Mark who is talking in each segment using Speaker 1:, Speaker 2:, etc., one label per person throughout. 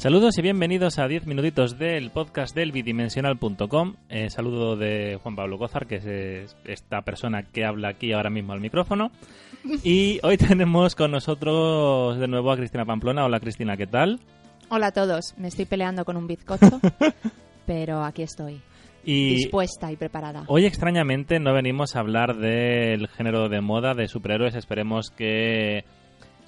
Speaker 1: Saludos y bienvenidos a 10 minutitos del podcast del bidimensional.com. Eh, saludo de Juan Pablo Gozar, que es esta persona que habla aquí ahora mismo al micrófono. Y hoy tenemos con nosotros de nuevo a Cristina Pamplona. Hola Cristina, ¿qué tal?
Speaker 2: Hola a todos. Me estoy peleando con un bizcocho, pero aquí estoy.
Speaker 1: Y
Speaker 2: dispuesta y preparada.
Speaker 1: Hoy extrañamente no venimos a hablar del género de moda de superhéroes. Esperemos que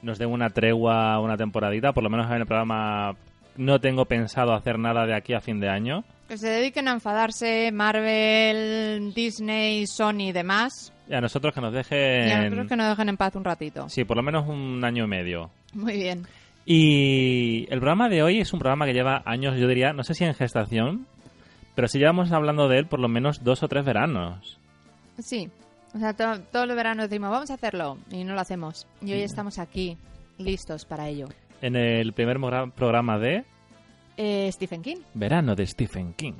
Speaker 1: nos den una tregua una temporadita, por lo menos en el programa no tengo pensado hacer nada de aquí a fin de año.
Speaker 2: Que se dediquen a enfadarse Marvel, Disney, Sony y demás.
Speaker 1: Y a nosotros que nos dejen...
Speaker 2: Y a nosotros que nos dejen en paz un ratito.
Speaker 1: Sí, por lo menos un año y medio.
Speaker 2: Muy bien.
Speaker 1: Y el programa de hoy es un programa que lleva años, yo diría, no sé si en gestación, pero sí llevamos hablando de él por lo menos dos o tres veranos.
Speaker 2: Sí, o sea, todos los veranos decimos, vamos a hacerlo, y no lo hacemos. Y hoy estamos aquí, listos para ello
Speaker 1: en el primer programa de...
Speaker 2: Eh, Stephen King.
Speaker 1: Verano de Stephen King.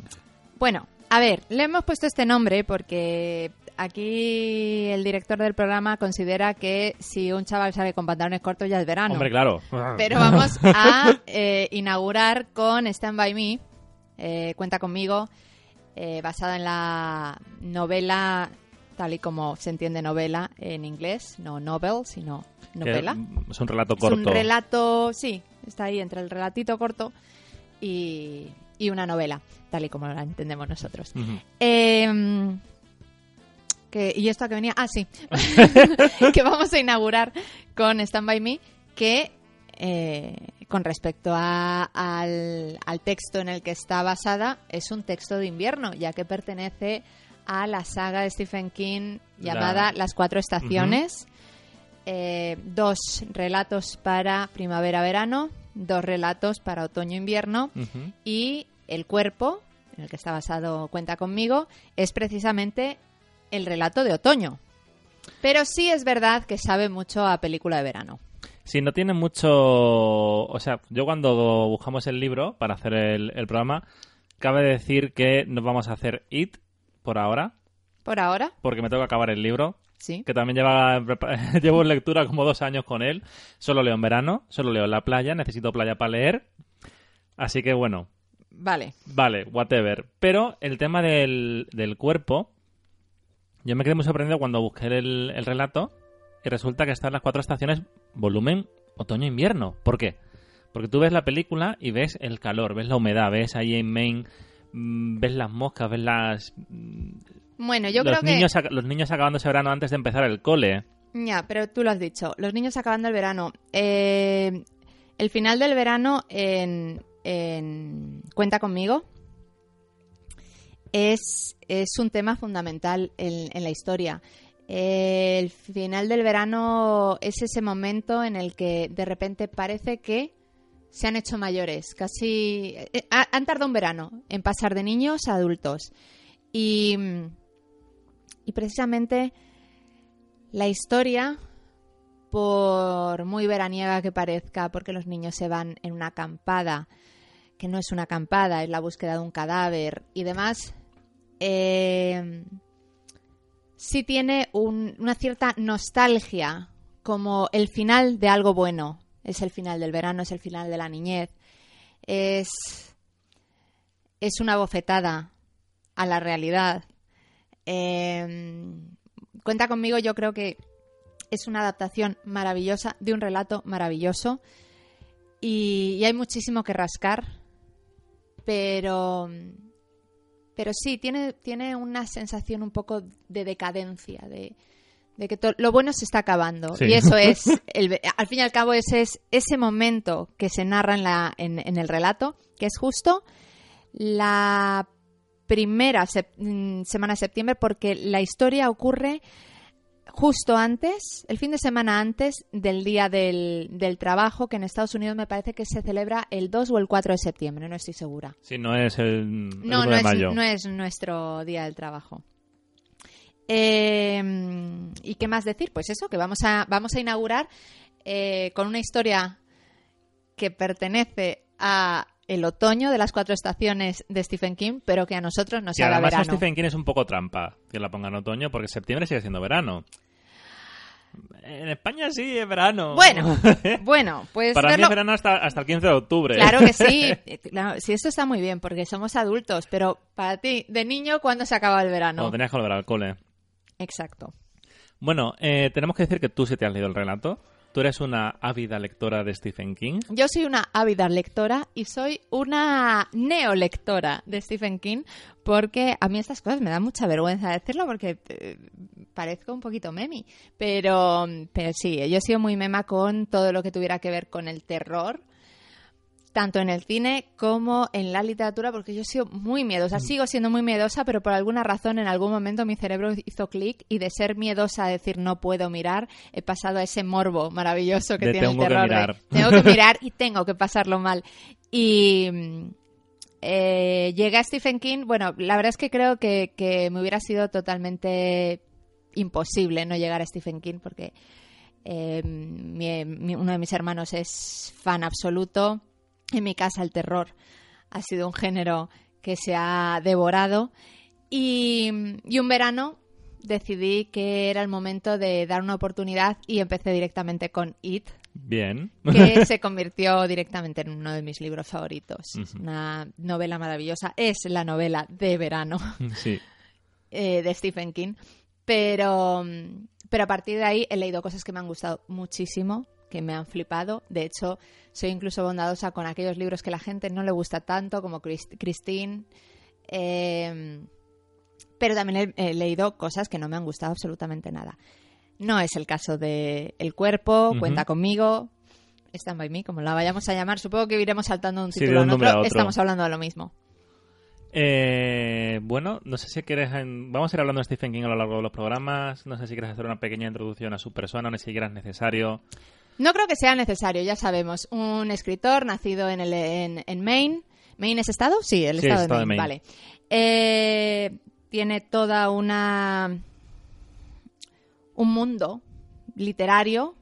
Speaker 2: Bueno, a ver, le hemos puesto este nombre porque aquí el director del programa considera que si un chaval sale con pantalones cortos ya es verano.
Speaker 1: Hombre, claro.
Speaker 2: Pero vamos a eh, inaugurar con Stand By Me, eh, Cuenta conmigo, basada en la novela, tal y como se entiende novela en inglés, no novel, sino novela.
Speaker 1: Es un relato corto.
Speaker 2: un relato, sí, está ahí entre el relatito corto y, una novela, tal y como la entendemos nosotros. Em, ¿Y esto a que venía? Ah, sí. que vamos a inaugurar con Stand By Me, que eh, con respecto al, texto en el que está basada, es un texto de invierno, ya que pertenece a la saga de Stephen King llamada Las Cuatro Estaciones. Eh, dos relatos para primavera-verano, dos relatos para otoño-invierno y el cuerpo, en el que está basado Cuenta conmigo, es precisamente el relato de otoño. Pero sí es verdad que sabe mucho a película de verano.
Speaker 1: Sí, no tiene mucho... O sea, yo cuando buscamos el libro para hacer el, el programa, cabe decir que nos vamos a hacer IT por ahora.
Speaker 2: ¿Por ahora?
Speaker 1: Porque me tengo que acabar el libro que también lleva, llevo en lectura como dos años con él. Solo leo en verano, solo leo en la playa, necesito playa para leer. Así que bueno.
Speaker 2: Vale.
Speaker 1: Vale, whatever. Pero el tema del, cuerpo, yo me quedé muy sorprendido cuando busqué el, el relato y resulta que están las cuatro estaciones volumen otoño-invierno. ¿Por qué? Porque tú ves la película y ves el calor, ves la humedad, ves ahí en Maine, ves las moscas, ves las
Speaker 2: bueno, yo
Speaker 1: los
Speaker 2: creo
Speaker 1: niños, Los niños acabando ese verano antes de empezar el cole.
Speaker 2: Ya, pero tú lo has dicho. Los niños acabando el verano. Eh, el final del verano en, Cuenta conmigo es, es, un tema fundamental en, la historia. el final del verano es ese momento en el que de repente parece que se han hecho mayores. Casi eh, han tardado un verano en pasar de niños a adultos. Y y precisamente la historia, por muy veraniega que parezca, porque los niños se van en una acampada, que no es una acampada, es la búsqueda de un cadáver y demás, eh, sí tiene una cierta nostalgia, como el final de algo bueno. Es el final del verano, es el final de la niñez. Es, es una bofetada a la realidad Em, cuenta conmigo, yo creo que es una adaptación maravillosa de un relato maravilloso y, hay muchísimo que rascar, pero, pero sí, tiene, tiene una sensación un poco de decadencia, de, que lo bueno se está acabando. Y eso es, al fin y al cabo, ese es ese momento que se narra en, la, en, en el relato, que es justo la primera mm, semana de septiembre porque la historia ocurre justo antes, el fin de semana antes del Día del, del Trabajo, que en Estados Unidos me parece que se celebra el 2 o el 4 de septiembre, no estoy segura.
Speaker 1: Sí, no es el, el
Speaker 2: No,
Speaker 1: 1
Speaker 2: no
Speaker 1: de
Speaker 2: es,
Speaker 1: mayo.
Speaker 2: no es nuestro Día del Trabajo. Eh, ¿Y qué más decir? Pues eso, que vamos a, vamos a inaugurar eh, con una historia que pertenece a el otoño de las cuatro estaciones de Stephen King, pero que a nosotros nos
Speaker 1: Y
Speaker 2: haga
Speaker 1: además
Speaker 2: verano.
Speaker 1: Stephen King es un poco trampa que la ponga en otoño porque septiembre sigue siendo verano. En España sí es verano.
Speaker 2: Bueno, bueno, pues
Speaker 1: Para mí es verano hasta, hasta el 15 de octubre.
Speaker 2: Claro que sí, claro, sí, esto está muy bien porque somos adultos, pero para ti, de niño, ¿cuándo se acaba el verano?
Speaker 1: Cuando tenías que volver al cole.
Speaker 2: Exacto.
Speaker 1: Bueno, eh, tenemos que decir que tú sí te has leído el relato. Tú eres una ávida lectora de Stephen King.
Speaker 2: Yo soy una ávida lectora y soy una neolectora de Stephen King porque a mí estas cosas me dan mucha vergüenza decirlo porque eh, parezco un poquito memi. Pero, pero sí, yo he sido muy mema con todo lo que tuviera que ver con el terror, tanto en el cine como en la literatura, porque yo he sido muy miedosa. Sigo siendo muy miedosa, pero por alguna razón en algún momento mi cerebro hizo clic y de ser miedosa a decir no puedo mirar, he pasado a ese morbo maravilloso que
Speaker 1: De
Speaker 2: tiene el
Speaker 1: que
Speaker 2: terror. de
Speaker 1: mirar.
Speaker 2: tengo que mirar y tengo que pasarlo mal. Y mm, eh, llegué a Stephen King, bueno, la verdad es que creo que, que me hubiera sido totalmente imposible no llegar a Stephen King porque eh, mi- mi- uno de mis hermanos es fan absoluto. En mi casa el terror ha sido un género que se ha devorado. Y, y un verano decidí que era el momento de dar una oportunidad y empecé directamente con It,
Speaker 1: Bien.
Speaker 2: que se convirtió directamente en uno de mis libros favoritos. Es
Speaker 1: Ujú.
Speaker 2: una novela maravillosa. Es la novela de verano
Speaker 1: Sí.
Speaker 2: eh, de Stephen King. Pero, pero a partir de ahí he leído cosas que me han gustado muchísimo, que me han flipado. De hecho, soy incluso bondadosa con aquellos libros que la gente no le gusta tanto, como Chris- Christine. Eh, pero también he, he leído cosas que no me han gustado absolutamente nada. No es el caso de El cuerpo. Cuenta conmigo, Stand by Me, como la vayamos a llamar. Supongo que iremos saltando un título a otro.
Speaker 1: otro.
Speaker 2: Estamos hablando de lo mismo.
Speaker 1: Eh, bueno, no sé si quieres... Vamos a ir hablando de Stephen King a lo largo de los programas. No sé si quieres hacer una pequeña introducción a su persona, no sé si siquiera es necesario.
Speaker 2: No creo que sea necesario, ya sabemos. Un escritor nacido en, el, en, en Maine. ¿Maine es estado? Sí, el
Speaker 1: Sí,
Speaker 2: estado,
Speaker 1: es estado
Speaker 2: de
Speaker 1: de
Speaker 2: Maine.
Speaker 1: Maine.
Speaker 2: Vale. Eh, tiene toda una. un mundo literario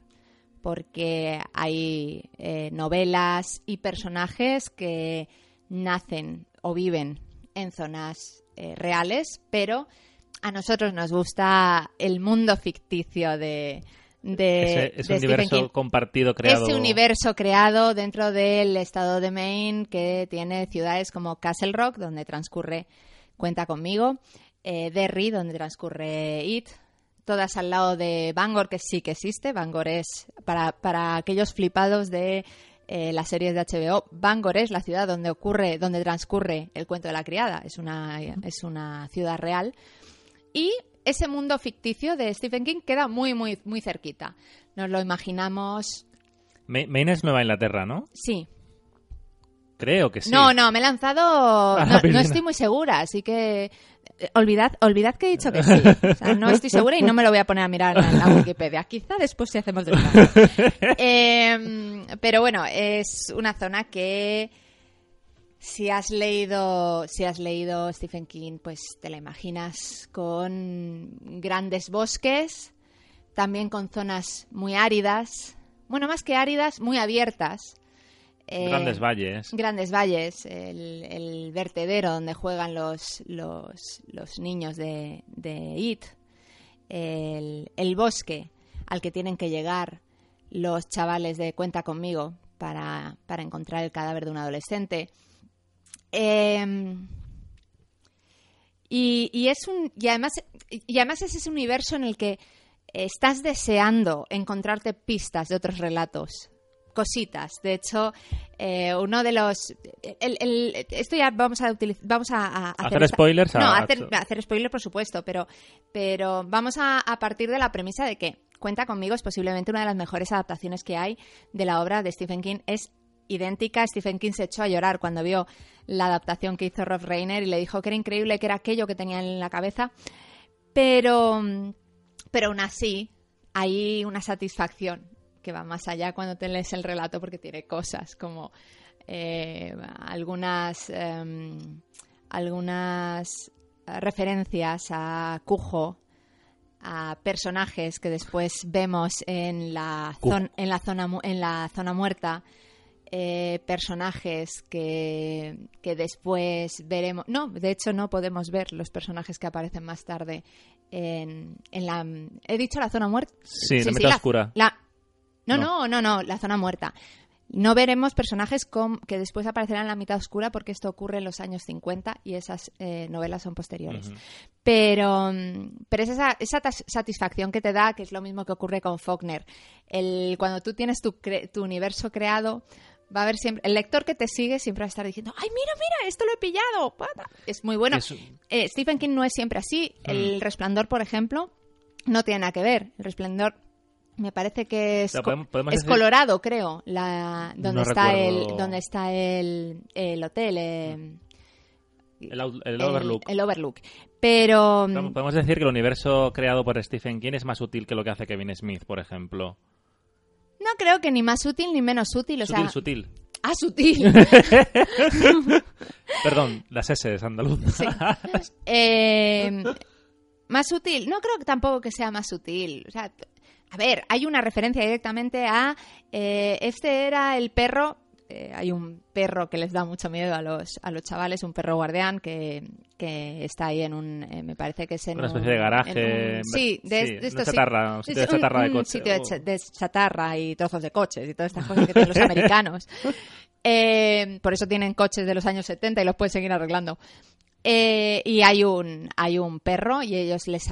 Speaker 2: porque hay eh, novelas y personajes que nacen o viven en zonas eh, reales, pero a nosotros nos gusta el mundo ficticio de, de,
Speaker 1: ese, ese
Speaker 2: de Stephen
Speaker 1: universo
Speaker 2: King.
Speaker 1: compartido creado.
Speaker 2: Ese universo creado dentro del estado de Maine que tiene ciudades como Castle Rock, donde transcurre Cuenta conmigo, eh, Derry, donde transcurre It, todas al lado de Bangor, que sí que existe. Bangor es, para, para aquellos flipados de eh, las series de HBO, Bangor es la ciudad donde ocurre, donde transcurre el cuento de la criada. Es una, es una ciudad real. Y ese mundo ficticio de Stephen King queda muy, muy, muy cerquita. Nos lo imaginamos.
Speaker 1: Ma- Maine es Nueva Inglaterra, ¿no?
Speaker 2: Sí.
Speaker 1: Creo que sí.
Speaker 2: No, no, me he lanzado.
Speaker 1: la
Speaker 2: No, estoy muy segura, así que. eh, Olvidad, olvidad que he dicho que sí. O sea, no estoy segura y no me lo voy a poner a mirar en la Wikipedia. Quizá después si hacemos de. Eh, pero bueno, es una zona que si has leído, si has leído Stephen King, pues te la imaginas con grandes bosques, también con zonas muy áridas, bueno, más que áridas, muy abiertas. Eh,
Speaker 1: Grandes valles.
Speaker 2: Grandes Valles, el, el vertedero donde juegan los, los, los niños de, de IT, el, el bosque al que tienen que llegar los chavales de Cuenta conmigo para, para encontrar el cadáver de un adolescente. Eh, y, y es un y además y además es ese universo en el que estás deseando encontrarte pistas de otros relatos cositas. De hecho eh, uno de los el- el- esto ya vamos a utilizar vamos a, a
Speaker 1: Hacer
Speaker 2: esta-
Speaker 1: spoilers
Speaker 2: no
Speaker 1: a-
Speaker 2: hacer, hacer spoilers por supuesto pero pero vamos a, a partir de la premisa de que cuenta conmigo es posiblemente una de las mejores adaptaciones que hay de la obra de Stephen King es idéntica. Stephen King se echó a llorar cuando vio la adaptación que hizo Rob Reiner y le dijo que era increíble, que era aquello que tenía en la cabeza. Pero, pero aún así, hay una satisfacción que va más allá cuando te lees el relato porque tiene cosas como eh, algunas, em, algunas referencias a Cujo, a personajes que después vemos en la, en la, zona, en la zona muerta. Eh, personajes que, que después veremos. No, de hecho no podemos ver los personajes que aparecen más tarde en, en la... ¿He dicho la zona muerta?
Speaker 1: Sí, la mitad oscura.
Speaker 2: La, no, no, no, no, la zona muerta. No veremos personajes que después aparecerán en la mitad oscura porque esto ocurre en los años 50 y esas eh, novelas son posteriores. Pero, mm, pero es esa, esa satisfacción que te da, que es lo mismo que ocurre con Faulkner. El, cuando tú tienes tu, tu universo creado, va a haber siempre el lector que te sigue siempre va a estar diciendo ay mira mira esto lo he pillado es muy bueno eh, Stephen King no es siempre así el Resplandor por ejemplo no tiene nada que ver el Resplandor me parece que es, es Colorado, creo, la, donde, está el, donde está el, el hotel. Eh,
Speaker 1: el, Overlook.
Speaker 2: El, Overlook. Pero.
Speaker 1: Mm, podemos decir que el universo creado por Stephen King es más útil que lo que hace Kevin Smith, por ejemplo.
Speaker 2: No creo que ni más útil ni menos útil. O
Speaker 1: sutil,
Speaker 2: sea...
Speaker 1: sutil.
Speaker 2: Ah, sutil.
Speaker 1: Perdón, las S es andaluz.
Speaker 2: Eh, más útil. No creo que tampoco que sea más útil. O sea, a ver, hay una referencia directamente a eh, este era el perro. Eh, hay un perro que les da mucho miedo a los, a los chavales, un perro guardián que, que está ahí en un. Eh, me parece que es en.
Speaker 1: Una especie de garaje.
Speaker 2: sí, de,
Speaker 1: esto chatarra, un sitio de chatarra de coche.
Speaker 2: sitio de, chatarra y trozos de coches y todas estas cosas que tienen los americanos. por eso tienen coches de los años 70 y los pueden seguir arreglando. Eh, y hay un, hay un perro y ellos les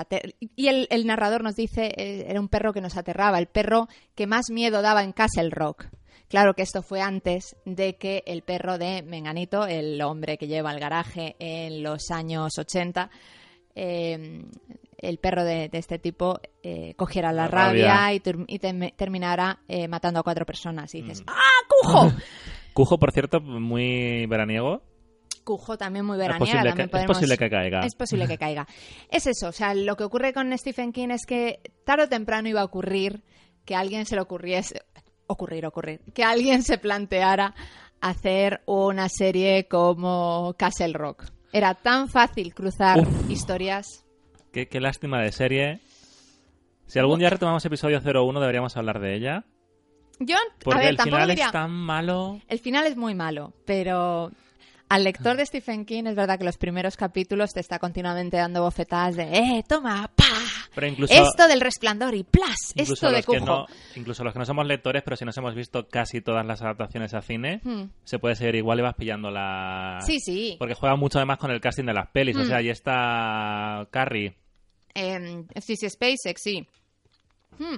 Speaker 2: y el, el, narrador nos dice eh, era un perro que nos aterraba, el perro que más miedo daba en Castle Rock. Claro que esto fue antes de que el perro de Menganito, el hombre que lleva el garaje en los años 80, eh, el perro de, este tipo cogiera la, rabia, y, terminara matando a cuatro personas. Y dices, mm. ¡ah, Cujo!
Speaker 1: Cujo, por cierto, muy veraniego.
Speaker 2: Cujo también muy veraniega.
Speaker 1: Es posible, que, caiga.
Speaker 2: Es posible que caiga. Es eso, o sea, lo que ocurre con Stephen King es que tarde o temprano iba a ocurrir que a alguien se le ocurriese, ocurrir, ocurrir, que alguien se planteara hacer una serie como Castle Rock. Era tan fácil cruzar historias.
Speaker 1: Qué, lástima de serie. Si algún día retomamos episodio 01 deberíamos hablar de ella.
Speaker 2: Yo,
Speaker 1: Porque
Speaker 2: a ver,
Speaker 1: el final es tan malo.
Speaker 2: El final es muy malo, pero al lector de Stephen King es verdad que los primeros capítulos te está continuamente dando bofetadas de ¡eh, toma, pa!
Speaker 1: Pero incluso,
Speaker 2: esto del resplandor y ¡plas! Esto de Cujo.
Speaker 1: incluso los que no somos lectores, pero si nos hemos visto casi todas las adaptaciones a cine, hmm. se puede seguir igual y vas pillando la...
Speaker 2: Sí, sí.
Speaker 1: Porque juega mucho además con el casting de las pelis. O hmm. sea, ahí está Carrie.
Speaker 2: Eh, sí, sí, SpaceX, sí. Hmm.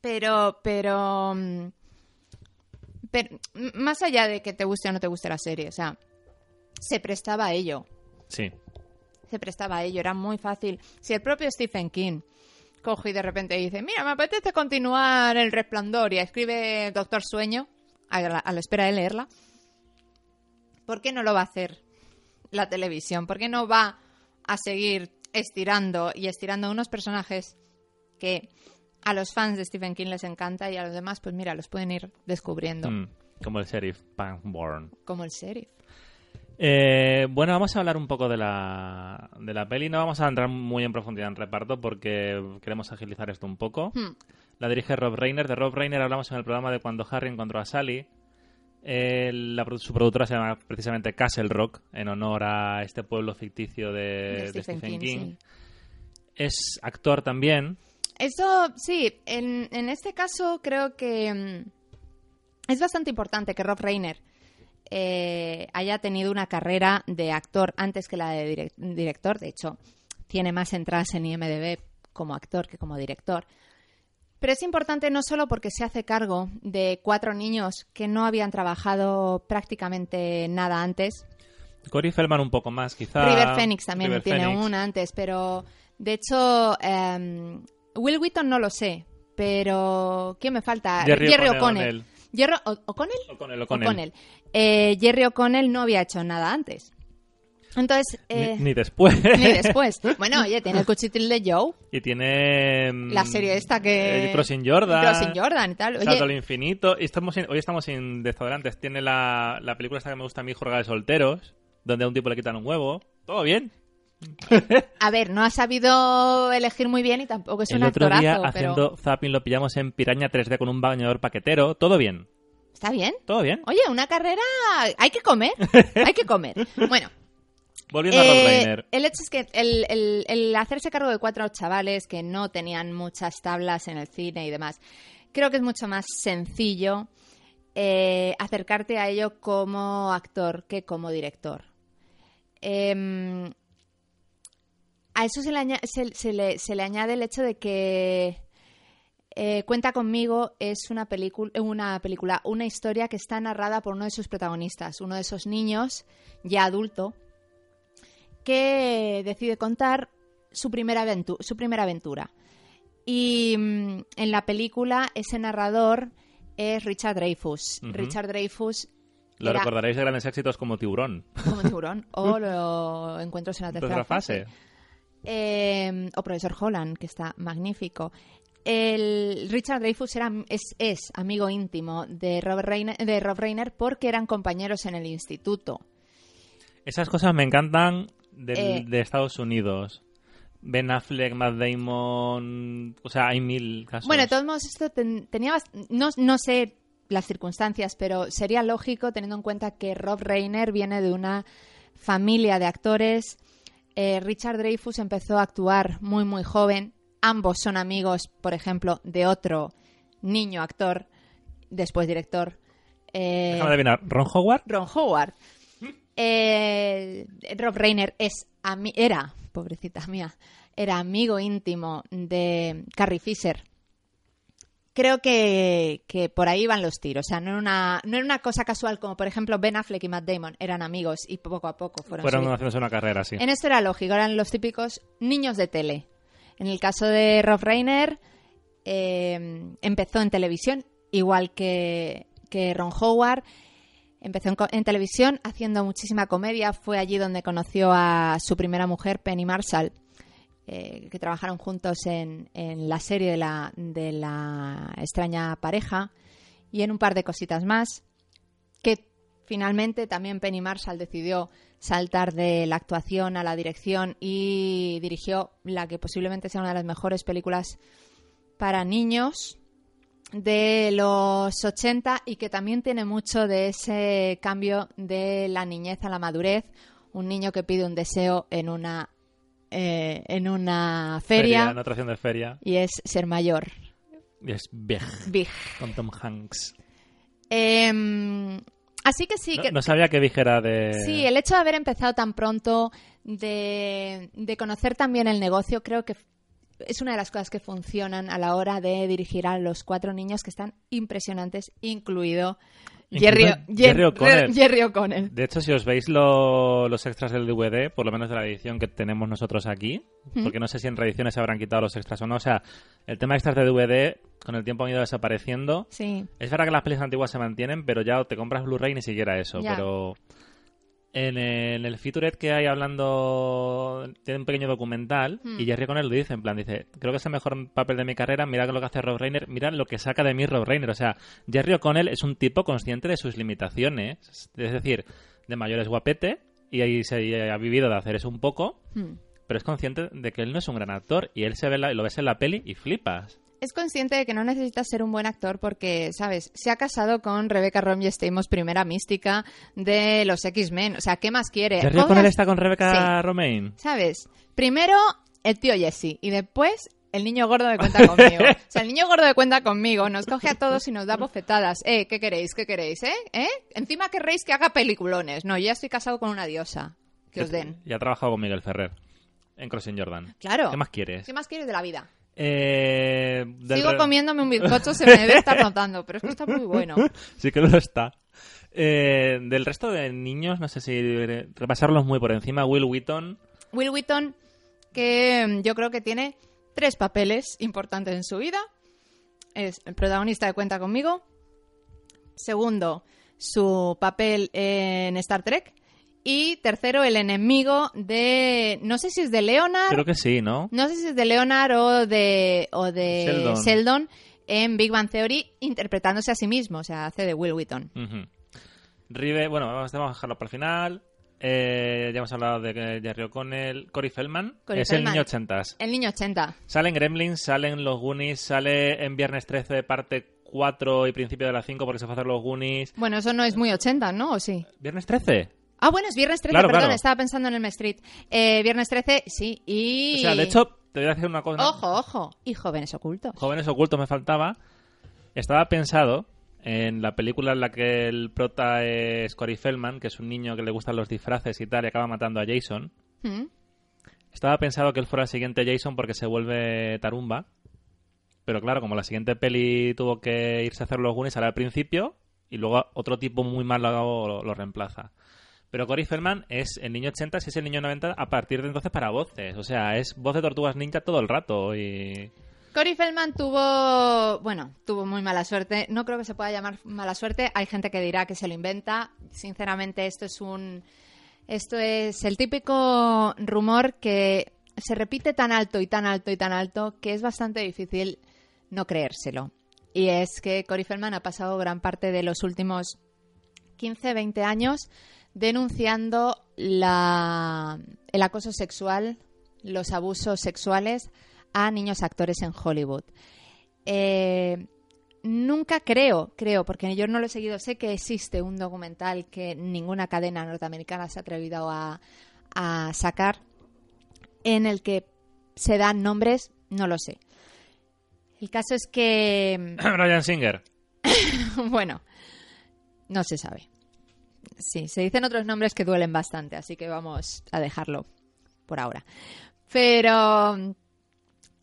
Speaker 2: Pero, pero... Pero más allá de que te guste o no te guste la serie, o sea, se prestaba a ello.
Speaker 1: Sí.
Speaker 2: Se prestaba a ello, era muy fácil. Si el propio Stephen King coge y de repente dice, mira, me apetece continuar El Resplandor y escribe Doctor Sueño a la, a la espera de leerla, ¿por qué no lo va a hacer la televisión? ¿Por qué no va a seguir estirando y estirando unos personajes que a los fans de Stephen King les encanta y a los demás, pues mira, los pueden ir descubriendo.
Speaker 1: Mm, como el sheriff Pangborn.
Speaker 2: Como el sheriff.
Speaker 1: Eh, bueno, vamos a hablar un poco de la, de la peli. No vamos a entrar muy en profundidad en reparto porque queremos agilizar esto un poco. Hmm. La dirige Rob Reiner. De Rob Reiner hablamos en el programa de cuando Harry encontró a Sally. su productora se llama precisamente Castle Rock, en honor a este pueblo ficticio de, Stephen, King. Es actor también,
Speaker 2: eso, sí, en, en este caso creo que mm, es bastante importante que Rob Reiner eh, haya tenido una carrera de actor antes que la de director. De hecho, tiene más entradas en IMDB como actor que como director. Pero es importante no solo porque se hace cargo de cuatro niños que no habían trabajado prácticamente nada antes.
Speaker 1: Cory Feldman un poco más, quizá.
Speaker 2: River Phoenix también tiene una antes, pero de hecho em, Will Wheaton no lo sé, pero ¿quién me falta?
Speaker 1: Jerry, O'Connell.
Speaker 2: Jerry O- O'Connell.
Speaker 1: O'Connell, O'Connell.
Speaker 2: Eh, Jerry O'Connell no había hecho nada antes. Entonces, eh,
Speaker 1: Ni, ni después.
Speaker 2: ni después. Bueno, oye, tiene el cuchitril de Joe,
Speaker 1: y tiene... mm,
Speaker 2: la serie esta que...
Speaker 1: eh, Crossing Jordan.
Speaker 2: Crossing Jordan y tal. Oye,
Speaker 1: Salto al infinito. Y estamos sin- hoy estamos sin destodorantes. Tiene la, la película esta que me gusta a mí, Jorga de Solteros, donde a un tipo le quitan un huevo. Todo bien.
Speaker 2: A ver, no ha sabido elegir muy bien y tampoco es
Speaker 1: el
Speaker 2: un
Speaker 1: otro
Speaker 2: actorazo,
Speaker 1: día,
Speaker 2: pero
Speaker 1: haciendo zapping, lo pillamos en Piraña 3D con un bañador paquetero. Todo bien.
Speaker 2: está bien.
Speaker 1: Todo bien.
Speaker 2: Oye, una carrera... Hay que comer, hay que comer. Bueno,
Speaker 1: Volviendo a
Speaker 2: Eh,
Speaker 1: Reiner.
Speaker 2: el hecho es que el, el- el hacerse cargo de cuatro chavales que no tenían muchas tablas en el cine y demás, creo que es mucho más sencillo eh, acercarte a ello como actor que como director. Em, a eso se le, aña- se- se le- se le añade el hecho de que eh, Cuenta conmigo es una, película, una película, una historia que está narrada por uno de sus protagonistas, uno de esos niños ya adulto que decide contar su primera, aventu- su primera aventura. Y mm, en la película ese narrador es Richard Dreyfus. Richard Dreyfus
Speaker 1: Lo
Speaker 2: era
Speaker 1: recordaréis de grandes éxitos como Tiburón.
Speaker 2: como tiburón o lo encuentros en la tercera,
Speaker 1: Tercera fase.
Speaker 2: Eh, o Profesor Holland, que está magnífico. El Richard Dreyfus era, es, es amigo íntimo de Rob, Reiner, de Rob Reiner porque eran compañeros en el instituto.
Speaker 1: Esas cosas me encantan del-
Speaker 2: Eh.
Speaker 1: de Estados Unidos. Ben Affleck, Matt Damon... O sea, hay mil casos.
Speaker 2: Bueno, de todos modos, esto ten- tenía no, no sé las circunstancias, pero sería lógico teniendo en cuenta que Rob Reiner viene de una familia de actores. Eh, Richard Dreyfus empezó a actuar muy, muy joven. Ambos son amigos, por ejemplo, de otro niño actor, después director. eh,
Speaker 1: Déjame adivinar. ¿Ron Howard?
Speaker 2: Ron Howard. Eh, Rob Reiner es era, pobrecita mía, era amigo íntimo de Carrie Fisher. Creo que, que por ahí van los tiros. O sea, no era, una, no era una cosa casual como, por ejemplo, Ben Affleck y Matt Damon eran amigos y poco a poco fueron
Speaker 1: Fueron haciéndose una carrera, sí.
Speaker 2: En esto era lógico, eran los típicos niños de tele. En el caso de Rob Reiner, eh, empezó en televisión, igual que, que Ron Howard. Empezó en, en televisión haciendo muchísima comedia. Fue allí donde conoció a su primera mujer, Penny Marshall, eh, que trabajaron juntos en, en la serie de la, de la extraña pareja y en un par de cositas más que finalmente también Penny Marshall decidió saltar de la actuación a la dirección y dirigió la que posiblemente sea una de las mejores películas para niños de los 80 y que también tiene mucho de ese cambio de la niñez a la madurez. Un niño que pide un deseo en una, eh, en una feria,
Speaker 1: En otra acción de feria.
Speaker 2: y es ser mayor.
Speaker 1: Y es Big,
Speaker 2: Big.
Speaker 1: con Tom Hanks.
Speaker 2: Em, así que sí,
Speaker 1: No,
Speaker 2: que,
Speaker 1: no sabía que Big era de...
Speaker 2: Sí, el hecho de haber empezado tan pronto, de, de conocer también el negocio, creo que es una de las cosas que funcionan a la hora de dirigir a los cuatro niños que están impresionantes, incluido Jerry,
Speaker 1: Jerry O'Connell.
Speaker 2: Jerry O'Connell.
Speaker 1: De hecho, si os veis lo- los extras del DVD, por lo menos de la edición que tenemos nosotros aquí, porque no sé si en reediciones se habrán quitado los extras o no, o sea, el tema de extras de DVD con el tiempo han ido desapareciendo.
Speaker 2: Sí,
Speaker 1: Es verdad que las pelis antiguas se mantienen, pero ya te compras Blu-ray ni siquiera eso.
Speaker 2: Ya.
Speaker 1: Pero en el, el featurette que hay hablando, tiene un pequeño documental
Speaker 2: Hmm.
Speaker 1: y Jerry O'Connell lo dice, en plan, dice, creo que es el mejor papel de mi carrera, mira lo que hace Rob Reiner, mira lo que saca de mí Rob Reiner. O sea, Jerry O'Connell es un tipo consciente de sus limitaciones, es decir, de mayor es guapete y ahí se ha vivido de hacer eso un poco,
Speaker 2: Hmm.
Speaker 1: pero es consciente de que él no es un gran actor y él se ve la- lo ves en la peli y flipas.
Speaker 2: Es consciente de que no necesitas ser un buen actor porque, ¿sabes? Se ha casado con Rebecca Romijn Stamos, primera mística de los X-Men. O sea, ¿qué más quiere?
Speaker 1: Jerry
Speaker 2: Pongas-
Speaker 1: O'Connell está con Rebecca
Speaker 2: Sí.
Speaker 1: Romaine.
Speaker 2: ¿Sabes? Primero el tío Jesse y después el niño gordo de cuenta conmigo. O sea, el niño gordo de cuenta conmigo nos coge a todos y nos da bofetadas. Eh, ¿qué queréis? ¿Qué queréis? ¿Eh? ¿Eh? Encima querréis que haga peliculones. No, yo ya estoy casado con una diosa. Que os den.
Speaker 1: Y ha trabajado con Miguel Ferrer en Crossing Jordan.
Speaker 2: Claro.
Speaker 1: ¿Qué más quieres?
Speaker 2: ¿Qué más quieres de la vida?
Speaker 1: Eh,
Speaker 2: Sigo comiéndome un bizcocho, se me debe estar notando, pero es que está muy bueno.
Speaker 1: Sí que lo está. Eh, del resto de niños, no sé si repasarlos muy por encima. Will Wheaton.
Speaker 2: Will Wheaton, que mm, yo creo que tiene tres papeles importantes en su vida. Es el protagonista de Cuenta conmigo, Segundo, su papel en Star Trek. Y tercero, el enemigo de. No sé si es de Leonard.
Speaker 1: Creo que sí, ¿no?
Speaker 2: No sé si es de Leonard o de, o de
Speaker 1: Sheldon.
Speaker 2: Sheldon. en Big Bang Theory, interpretándose a sí mismo. O sea, hace de Will Wheaton.
Speaker 1: Ujú. Rive, bueno, vamos a dejarlo para el final. Eh, ya hemos hablado de Jerry O'Connell. Cory Feldman.
Speaker 2: Corey
Speaker 1: es
Speaker 2: Feldman.
Speaker 1: el niño ochentas.
Speaker 2: El niño 80.
Speaker 1: Salen Gremlins, salen los Goonies, sale en Viernes 13 parte 4 y principio de la 5 porque se fue a hacer los Goonies.
Speaker 2: Bueno, eso no es muy 80, ¿no? ¿O sí?
Speaker 1: ¿Viernes 13?
Speaker 2: Ah, bueno, es Viernes 13,
Speaker 1: Claro,
Speaker 2: perdón,
Speaker 1: claro.
Speaker 2: estaba pensando en el Street. Eh, viernes 13, sí, y...
Speaker 1: O sea, de hecho, te voy a decir una cosa.
Speaker 2: Ojo, ojo, y jóvenes ocultos.
Speaker 1: Jóvenes ocultos me faltaba. Estaba pensado en la película en la que el prota es Cory Feldman, que es un niño que le gustan los disfraces y tal, y acaba matando a Jason.
Speaker 2: ¿Mm?
Speaker 1: Estaba pensado que él fuera el siguiente Jason porque se vuelve tarumba. Pero claro, como la siguiente peli tuvo que irse a hacer los Goonies, al principio y luego otro tipo muy malo lo, lo reemplaza. Pero Cory Feldman es el niño 80 si es el niño 90 a partir de entonces para voces. O sea, es voz de Tortugas Ninja todo el rato y...
Speaker 2: Cory Feldman tuvo, bueno, tuvo muy mala suerte. No creo que se pueda llamar mala suerte. Hay gente que dirá que se lo inventa. Sinceramente, esto es un, esto es el típico rumor que se repite tan alto y tan alto y tan alto que es bastante difícil no creérselo. Y es que Cory Feldman ha pasado gran parte de los últimos 15, 20 años denunciando la, el acoso sexual, los abusos sexuales a niños actores en Hollywood. Eh, nunca creo, creo, porque yo no lo he seguido, sé que existe un documental que ninguna cadena norteamericana se ha atrevido a, a sacar en el que se dan nombres, no lo sé. El caso es que,
Speaker 1: Brian Singer.
Speaker 2: bueno, no se sabe. Sí, se dicen otros nombres que duelen bastante, así que vamos a dejarlo por ahora. Pero mm,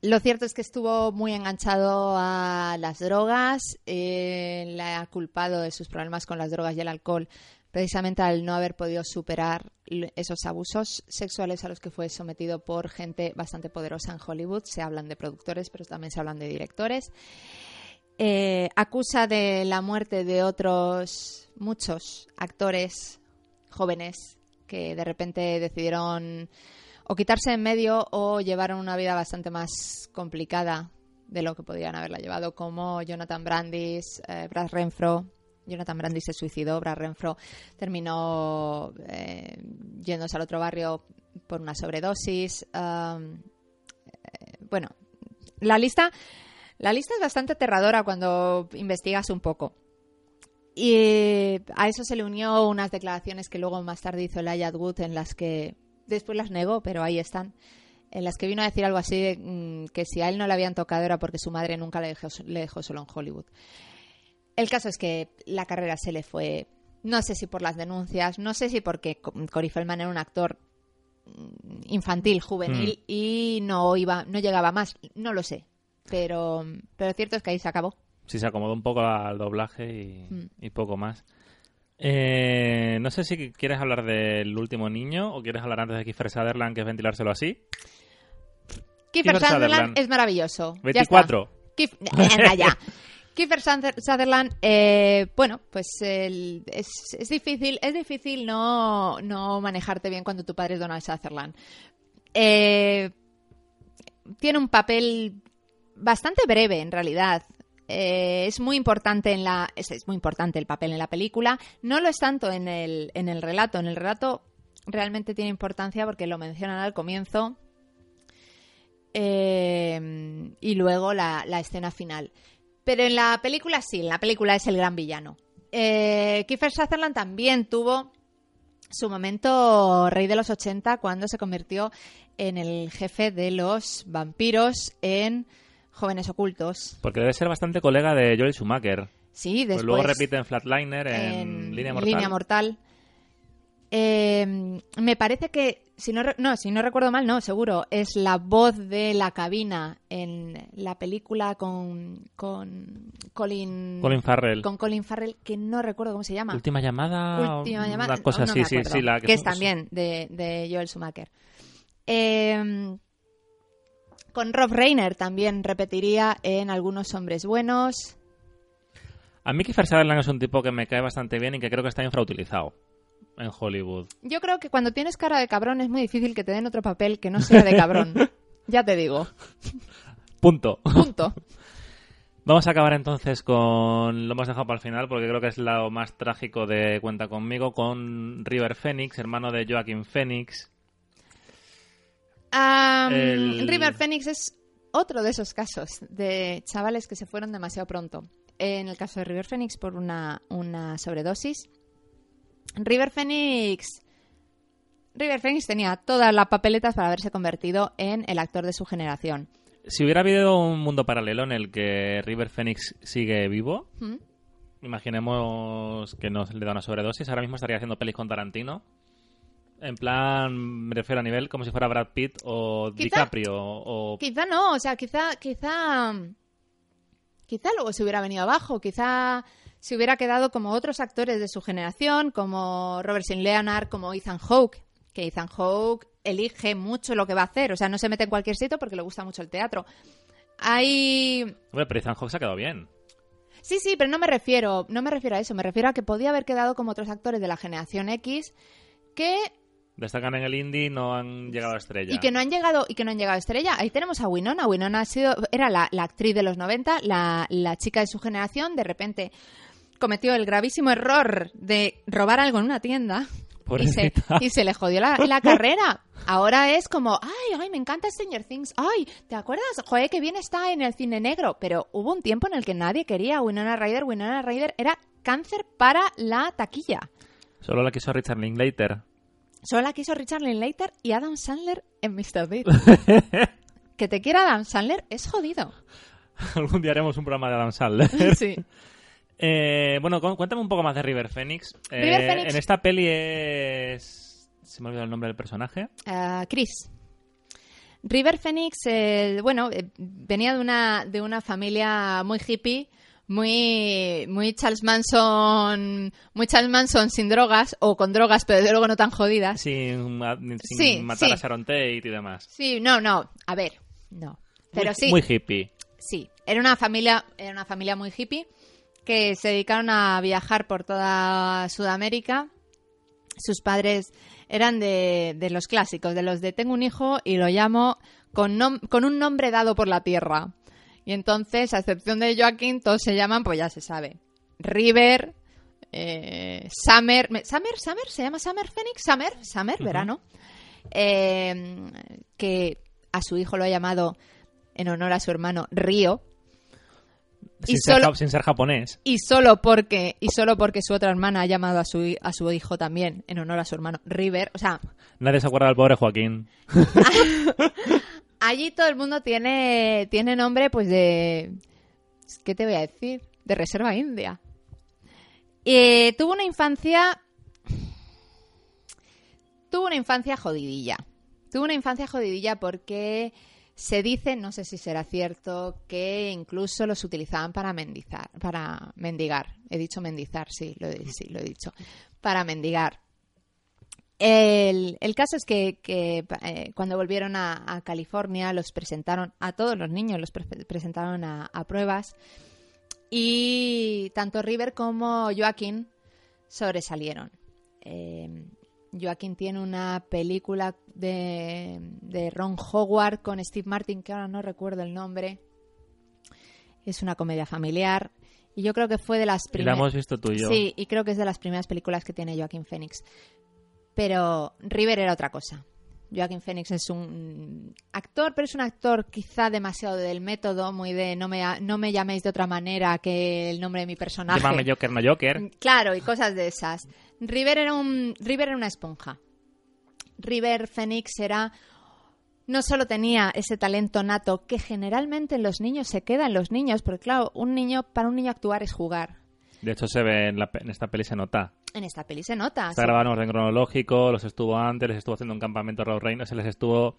Speaker 2: lo cierto es que estuvo muy enganchado a las drogas, eh, la ha culpado de sus problemas con las drogas y el alcohol precisamente al no haber podido superar esos abusos sexuales a los que fue sometido por gente bastante poderosa en Hollywood. Se hablan de productores, pero también se hablan de directores. Eh, acusa de la muerte de otros muchos actores jóvenes que de repente decidieron o quitarse en medio o llevaron una vida bastante más complicada de lo que podían haberla llevado, como Jonathan Brandis, eh, Brad Renfro. Jonathan Brandis se suicidó, Brad Renfro terminó eh, yéndose al otro barrio por una sobredosis. um, eh, bueno, la lista, la lista es bastante aterradora cuando investigas un poco. Y a eso se le unió unas declaraciones que luego más tarde hizo Elijah Wood en las que después las negó, pero ahí están. En las que vino a decir algo así de, mm, que si a él no le habían tocado era porque su madre nunca le dejó, le dejó solo en Hollywood. El caso es que la carrera se le fue, no sé si por las denuncias, no sé si porque Co- Cory Feldman era un actor mm, infantil, juvenil y no iba, no llegaba más, no lo sé. Pero, pero cierto es que ahí se acabó.
Speaker 1: Sí, se acomodó un poco al doblaje y,
Speaker 2: Mm.
Speaker 1: y poco más. Eh, no sé si quieres hablar del último niño o quieres hablar antes de Kiefer Sutherland, que es ventilárselo así.
Speaker 2: Kiefer
Speaker 1: Kiefer
Speaker 2: Sutherland
Speaker 1: Sutherland.
Speaker 2: es maravilloso. Ya
Speaker 1: 24.
Speaker 2: está. Kif- Anda ya. Kiefer Suther- Sutherland, eh, bueno, pues el- es, es difícil, es difícil no, no manejarte bien cuando tu padre es Donald Sutherland. Eh, tiene un papel bastante breve, en realidad. Eh, es muy importante en la es, muy importante el papel en la película. No lo es tanto en el, en el relato. En el relato realmente tiene importancia porque lo mencionan al comienzo eh, y luego la, la escena final. Pero en la película sí, en la película es el gran villano. Eh, Kiefer Sutherland también tuvo su momento rey de los 80 cuando se convirtió en el jefe de los vampiros en Jóvenes Ocultos.
Speaker 1: Porque debe ser bastante colega de Joel Schumacher.
Speaker 2: Sí,
Speaker 1: Pues
Speaker 2: después
Speaker 1: luego repite en Flatliner, en, Línea Mortal.
Speaker 2: Mortal. Eh, me parece que, si no, no, si no recuerdo mal, no, seguro, es la voz de la cabina en la película con, con Colin,
Speaker 1: Colin Farrell.
Speaker 2: con Colin Farrell, que no recuerdo cómo se llama.
Speaker 1: Última llamada.
Speaker 2: Última llamada.
Speaker 1: Una cosa
Speaker 2: no, no
Speaker 1: así, sí, sí. La
Speaker 2: que es también de, de Joel Schumacher. Eh, con Rob Reiner también repetiría en Algunos Hombres Buenos.
Speaker 1: A mí Kiefer Sutherland es un tipo que me cae bastante bien y que creo que está infrautilizado en Hollywood.
Speaker 2: Yo creo que cuando tienes cara de cabrón es muy difícil que te den otro papel que no sea de cabrón. ya te digo.
Speaker 1: Punto.
Speaker 2: Punto.
Speaker 1: Vamos a acabar entonces con. Lo hemos dejado para el final porque creo que es lo más trágico de Cuenta conmigo. Con River Phoenix, hermano de Joaquín Phoenix. El-
Speaker 2: River Phoenix es otro de esos casos de chavales que se fueron demasiado pronto. En el caso de River Phoenix por una, una sobredosis. River Phoenix. River Phoenix tenía todas las papeletas para haberse convertido en el actor de su generación.
Speaker 1: Si hubiera habido un mundo paralelo en el que River Phoenix sigue vivo,
Speaker 2: ¿Mm?
Speaker 1: imaginemos que no le da una sobredosis, ahora mismo estaría haciendo pelis con Tarantino. En plan, me refiero a nivel como si fuera Brad Pitt o
Speaker 2: Quizá-
Speaker 1: DiCaprio o...
Speaker 2: Quizá no, o sea, quizá, quizá, quizá luego se hubiera venido abajo, quizá se hubiera quedado como otros actores de su generación, como Robert St. Leonard, como Ethan Hawke, que Ethan Hawke elige mucho lo que va a hacer, o sea, no se mete en cualquier sitio porque le gusta mucho el teatro. Hay
Speaker 1: Hombre, pero Ethan Hawke se ha quedado bien.
Speaker 2: Sí, sí, pero no me refiero, no me refiero a eso, me refiero a que podía haber quedado como otros actores de la generación X que
Speaker 1: Destacan en el indie no han llegado a estrella.
Speaker 2: Y que no han llegado y que no han llegado a estrella. Ahí tenemos a Winona. Winona ha sido era la, la actriz de los 90, la, la chica de su generación. De repente cometió el gravísimo error de robar algo en una tienda y se, y se le jodió la, la carrera. Ahora es como, ay, ay, me encanta Stranger Things. Ay, ¿te acuerdas? Joder, que bien está en el cine negro. Pero hubo un tiempo en el que nadie quería Winona Ryder. Winona Ryder era cáncer para la taquilla.
Speaker 1: Solo la quiso Richard Linklater.
Speaker 2: Solo la quiso Richard Linklater y Adam Sandler en Mr. Deed. que te quiera Adam Sandler es jodido.
Speaker 1: Algún día haremos un programa de Adam Sandler.
Speaker 2: Sí.
Speaker 1: Eh, bueno, cu- cuéntame un poco más de River Phoenix. Eh,
Speaker 2: River Phoenix-
Speaker 1: En esta peli es... Se me ha olvidado el nombre del personaje.
Speaker 2: Ah, Chris. River Phoenix, eh, bueno, venía de una, de una familia muy hippie, muy, muy Charles Manson, muy Charles Manson sin drogas, o con drogas, pero de luego no tan jodidas.
Speaker 1: Sin, ma- sin
Speaker 2: Sí,
Speaker 1: matar
Speaker 2: sí.
Speaker 1: a Sharon Tate y demás.
Speaker 2: Sí, no, no, a ver, no. Pero
Speaker 1: muy,
Speaker 2: sí,
Speaker 1: Muy hippie.
Speaker 2: Sí, era una familia, era una familia muy hippie que se dedicaron a viajar por toda Sudamérica. Sus padres eran de, de los clásicos, de los de tengo un hijo y lo llamo con, nom- con un nombre dado por la tierra. Y entonces, a excepción de Joaquín, todos se llaman, pues ya se sabe, River, eh, Summer, me- Summer, Summer, se llama Summer Phoenix, Summer, Summer, verano, Eh, que a su hijo lo ha llamado en honor a su hermano Río, Y
Speaker 1: Sin, ser,
Speaker 2: solo-
Speaker 1: ja- sin ser japonés.
Speaker 2: y solo porque y solo porque su otra hermana ha llamado a su a su hijo también en honor a su hermano River, o sea,
Speaker 1: Nadie se acuerda del pobre Joaquín.
Speaker 2: allí todo el mundo tiene tiene nombre pues de ¿qué te voy a decir? De reserva india. Eh, tuvo una infancia tuvo una infancia jodidilla. Tuvo una infancia jodidilla porque se dice, no sé si será cierto, que incluso los utilizaban para mendizar, para mendigar. He dicho mendizar, sí, lo he, sí, lo he dicho. Para mendigar. El, el caso es que, que, eh, cuando volvieron a, a California los presentaron a todos los niños, los pre- presentaron a, a pruebas y tanto River como Joaquín sobresalieron. Eh, Joaquín tiene una película de, de Ron Howard con Steve Martin, que ahora no recuerdo el nombre. Es una comedia familiar. Y yo creo que fue de las
Speaker 1: la
Speaker 2: primeras.
Speaker 1: hemos visto tú y yo.
Speaker 2: Sí, y creo que es de las primeras películas que tiene Joaquín Phoenix. Pero River era otra cosa. Joaquín Phoenix es un actor, pero es un actor quizá demasiado del método, muy de no me, no me llaméis de otra manera que el nombre de mi personaje.
Speaker 1: Llámame Joker, no Joker.
Speaker 2: Claro, y cosas de esas. River era, un, River era una esponja. River Phoenix era... No solo tenía ese talento nato que generalmente en los niños se queda en los niños, porque claro, un niño, para un niño actuar es jugar.
Speaker 1: De hecho, se ve en, la en esta peli, se nota.
Speaker 2: En esta peli se nota.
Speaker 1: Está
Speaker 2: sí.
Speaker 1: grabado en orden cronológico, los estuvo antes, les estuvo haciendo un campamento Raúl Reynolds, se les estuvo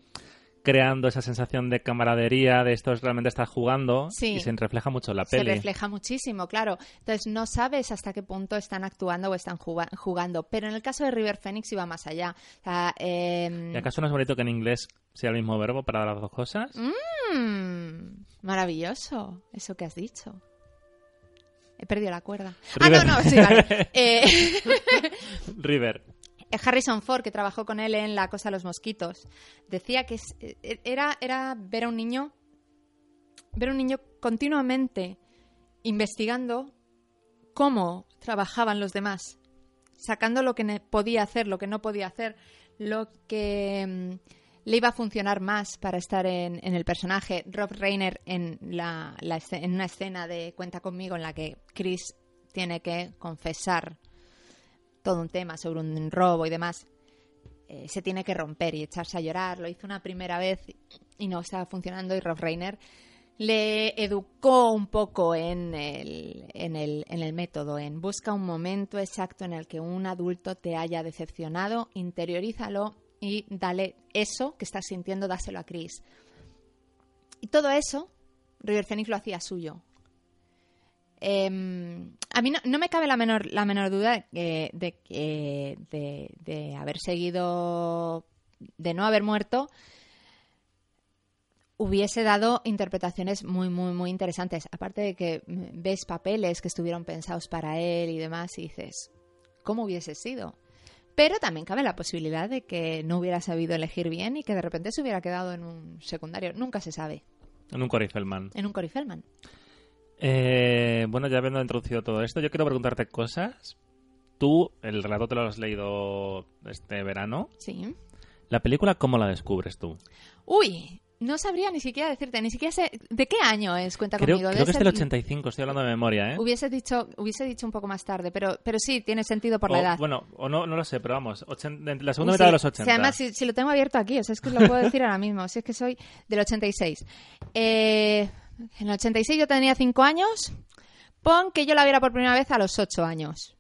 Speaker 1: creando esa sensación de camaradería, de estos realmente estás jugando
Speaker 2: Sí.
Speaker 1: y se refleja mucho en la
Speaker 2: Se
Speaker 1: peli.
Speaker 2: refleja muchísimo, claro. Entonces no sabes hasta qué punto están actuando o están juga- jugando. Pero en el caso de River Phoenix iba más allá. O sea, em,
Speaker 1: ¿Y acaso no es bonito que en inglés sea el mismo verbo para las dos cosas?
Speaker 2: mm, maravilloso, eso que has dicho. He perdido la cuerda.
Speaker 1: River.
Speaker 2: Ah, no, no, sí, vale. Eh,
Speaker 1: River.
Speaker 2: Harrison Ford, que trabajó con él en La Cosa de los Mosquitos, decía que eh, era, era ver a un niño, ver a un niño continuamente investigando cómo trabajaban los demás, sacando lo que podía hacer, lo que no podía hacer, lo que mm, le iba a funcionar más para estar en, el personaje. Rob Reiner en, la, una escena de Cuenta conmigo en la que Chris tiene que confesar todo un tema sobre un robo y demás, eh, se tiene que romper y echarse a llorar. Lo hizo una primera vez y no estaba funcionando y Rob Reiner le educó un poco en el, en, el, en el método, en busca un momento exacto en el que un adulto te haya decepcionado, interiorízalo y dale eso que estás sintiendo, dáselo a Chris. Y todo eso, River Phoenix lo hacía suyo. Em, a mí no, me cabe la menor, la menor duda de de, de- de haber seguido, de no haber muerto, hubiese dado interpretaciones muy, muy, muy interesantes. Aparte de que ves papeles que estuvieron pensados para él y demás y dices, ¿cómo hubiese sido? Pero también cabe la posibilidad de que no hubiera sabido elegir bien y que de repente se hubiera quedado en un secundario. Nunca se sabe.
Speaker 1: En un Corey Feldman.
Speaker 2: En un Cory Feldman.
Speaker 1: Eh, bueno, ya habiendo introducido todo esto, yo quiero preguntarte cosas. Tú, el relato te lo has leído este verano.
Speaker 2: Sí.
Speaker 1: ¿La película cómo la descubres tú?
Speaker 2: Uy, no sabría ni siquiera decirte, ni siquiera sé de qué año es, cuenta
Speaker 1: Creo,
Speaker 2: conmigo.
Speaker 1: creo que es del
Speaker 2: ser-
Speaker 1: 85, estoy hablando de memoria, ¿eh?
Speaker 2: Hubiese dicho, hubiese dicho un poco más tarde, pero, pero sí, tiene sentido por la
Speaker 1: O,
Speaker 2: edad.
Speaker 1: Bueno, o no, no lo sé, pero vamos, ochen- la segunda
Speaker 2: Uy,
Speaker 1: mitad
Speaker 2: sí.
Speaker 1: de los
Speaker 2: Sí,
Speaker 1: 80.
Speaker 2: además, si, si lo tengo abierto aquí, o sea, es que lo puedo decir ahora mismo. Si es que soy del 86. Eh, en el 86 yo tenía 5 años. Pon que yo la viera por primera vez a los 8 años.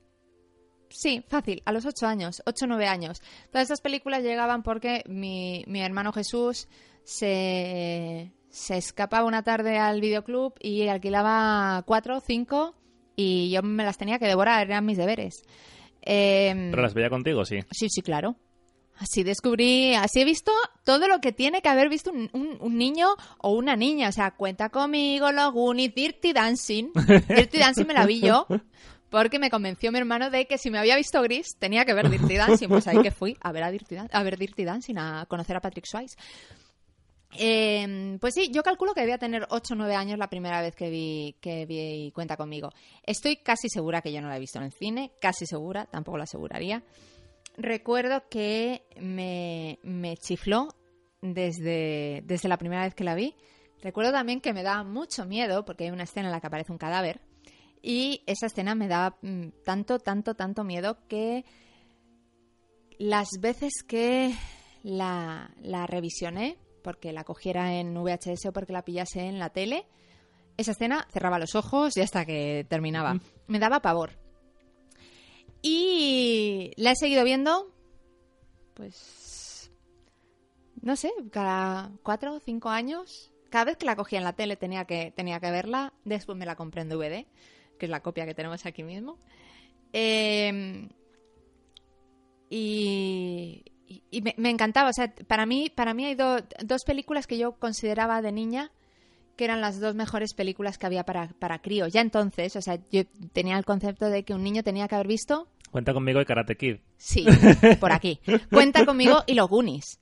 Speaker 2: Sí, fácil, a los 8 años, 8 o 9 años. Todas estas películas llegaban porque mi, mi hermano Jesús se, se escapaba una tarde al videoclub y alquilaba 4 o 5 y yo me las tenía que devorar, eran mis deberes. Em,
Speaker 1: Pero las veía contigo, sí.
Speaker 2: Sí, sí, claro. Así descubrí, así he visto todo lo que tiene que haber visto un, un- un niño o una niña. O sea, cuenta conmigo, los Goonies, Dirty Dancing. Dirty Dancing me la vi yo porque me convenció mi hermano de que si me había visto Gris tenía que ver Dirty Dancing. Pues ahí que fui a ver, a Dirty, Dan- a ver Dirty Dancing, a conocer a Patrick Swayze. Eh, pues sí, yo calculo que debía tener 8 o 9 años la primera vez que vi, que Cuenta conmigo. Estoy casi segura que yo no la he visto en el cine, casi segura, tampoco lo aseguraría. Recuerdo que me, me chifló desde, desde la primera vez que la vi. Recuerdo también que me daba mucho miedo porque hay una escena en la que aparece un cadáver y esa escena me daba mm, tanto, tanto, tanto miedo que las veces que la, la revisioné, porque la cogiera en VHS o porque la pillase en la tele, esa escena cerraba los ojos y hasta que terminaba. Me daba pavor. Y la he seguido viendo, pues, no sé, cada cuatro o cinco años. Cada vez que la cogía en la tele tenía que, tenía que verla. Después me la compré en DVD, que es la copia que tenemos aquí mismo. Eh, y y- y me, me encantaba. O sea, para mí, para mí hay do- dos películas que yo consideraba de niña que eran las dos mejores películas que había para, para crío. Ya entonces, o sea, yo tenía el concepto de que un niño tenía que haber visto
Speaker 1: Cuenta conmigo y Karate Kid.
Speaker 2: Sí, por aquí. Cuenta conmigo y los Goonies.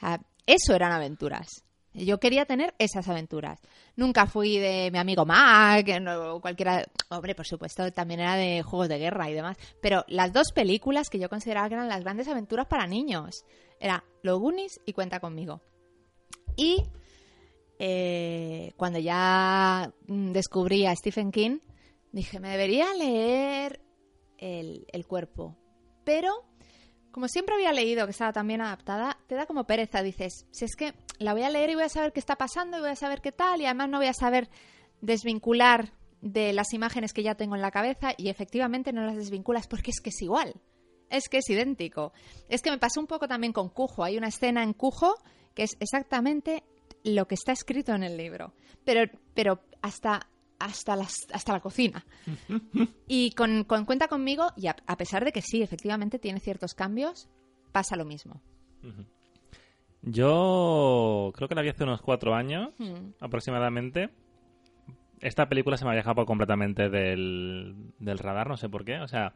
Speaker 2: Sea, eso eran aventuras. Yo quería tener esas aventuras. Nunca fui de mi amigo Mac, no, cualquiera. Hombre, por supuesto, también era de juegos de guerra y demás. Pero las dos películas que yo consideraba que eran las grandes aventuras para niños era Los Goonies y Cuenta conmigo. Y eh, cuando ya descubrí a Stephen King, dije, me debería leer el, el cuerpo. Pero, como siempre había leído que estaba tan bien adaptada, te da como pereza. Dices, si es que la voy a leer y voy a saber qué está pasando y voy a saber qué tal, y además no voy a saber desvincular de las imágenes que ya tengo en la cabeza, y efectivamente no las desvinculas porque es que es igual. Es que es idéntico. Es que me pasó un poco también con Cujo. Hay una escena en Cujo que es exactamente lo que está escrito en el libro. Pero, pero hasta, hasta, las, hasta la cocina. Y con, con Cuenta conmigo, y a, a pesar de que sí, efectivamente tiene ciertos cambios, pasa lo mismo.
Speaker 1: Yo creo que la vi hace unos cuatro años
Speaker 2: Hmm.
Speaker 1: aproximadamente. esta película se me había escapado completamente del, del radar, no sé por qué. O sea,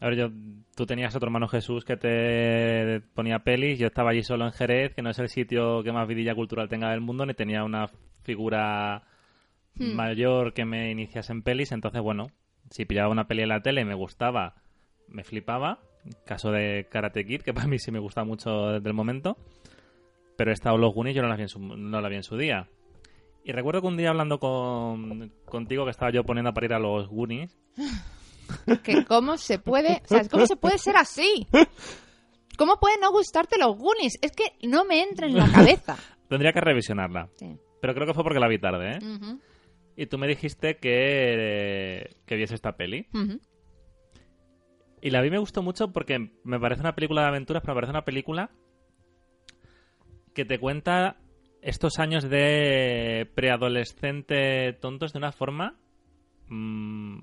Speaker 1: a ver, yo, tú tenías otro hermano Jesús que te ponía pelis, yo estaba allí solo en Jerez, que no es el sitio que más vidilla cultural tenga del mundo, ni tenía una figura
Speaker 2: Hmm.
Speaker 1: mayor que me iniciase en pelis, entonces bueno, si pillaba una peli en la tele y me gustaba, me flipaba. Caso de Karate Kid, que para mí sí me gusta mucho desde el momento. Pero esta los Goonies yo no la vi en su, no la vi en su día. Y recuerdo que un día hablando con, contigo que estaba yo poniendo a parir a los Goonies,
Speaker 2: Que cómo se puede, o sea, cómo se puede ser así. ¿Cómo puede no gustarte los Goonies? Es que no me entra en la cabeza.
Speaker 1: tendría que revisionarla.
Speaker 2: Sí.
Speaker 1: Pero creo que fue porque la vi tarde, ¿eh? Y tú me dijiste que, que viese esta peli. Y la vi me gustó mucho porque me parece una película de aventuras, pero me parece una película que te cuenta estos años de preadolescente tontos de una forma mm,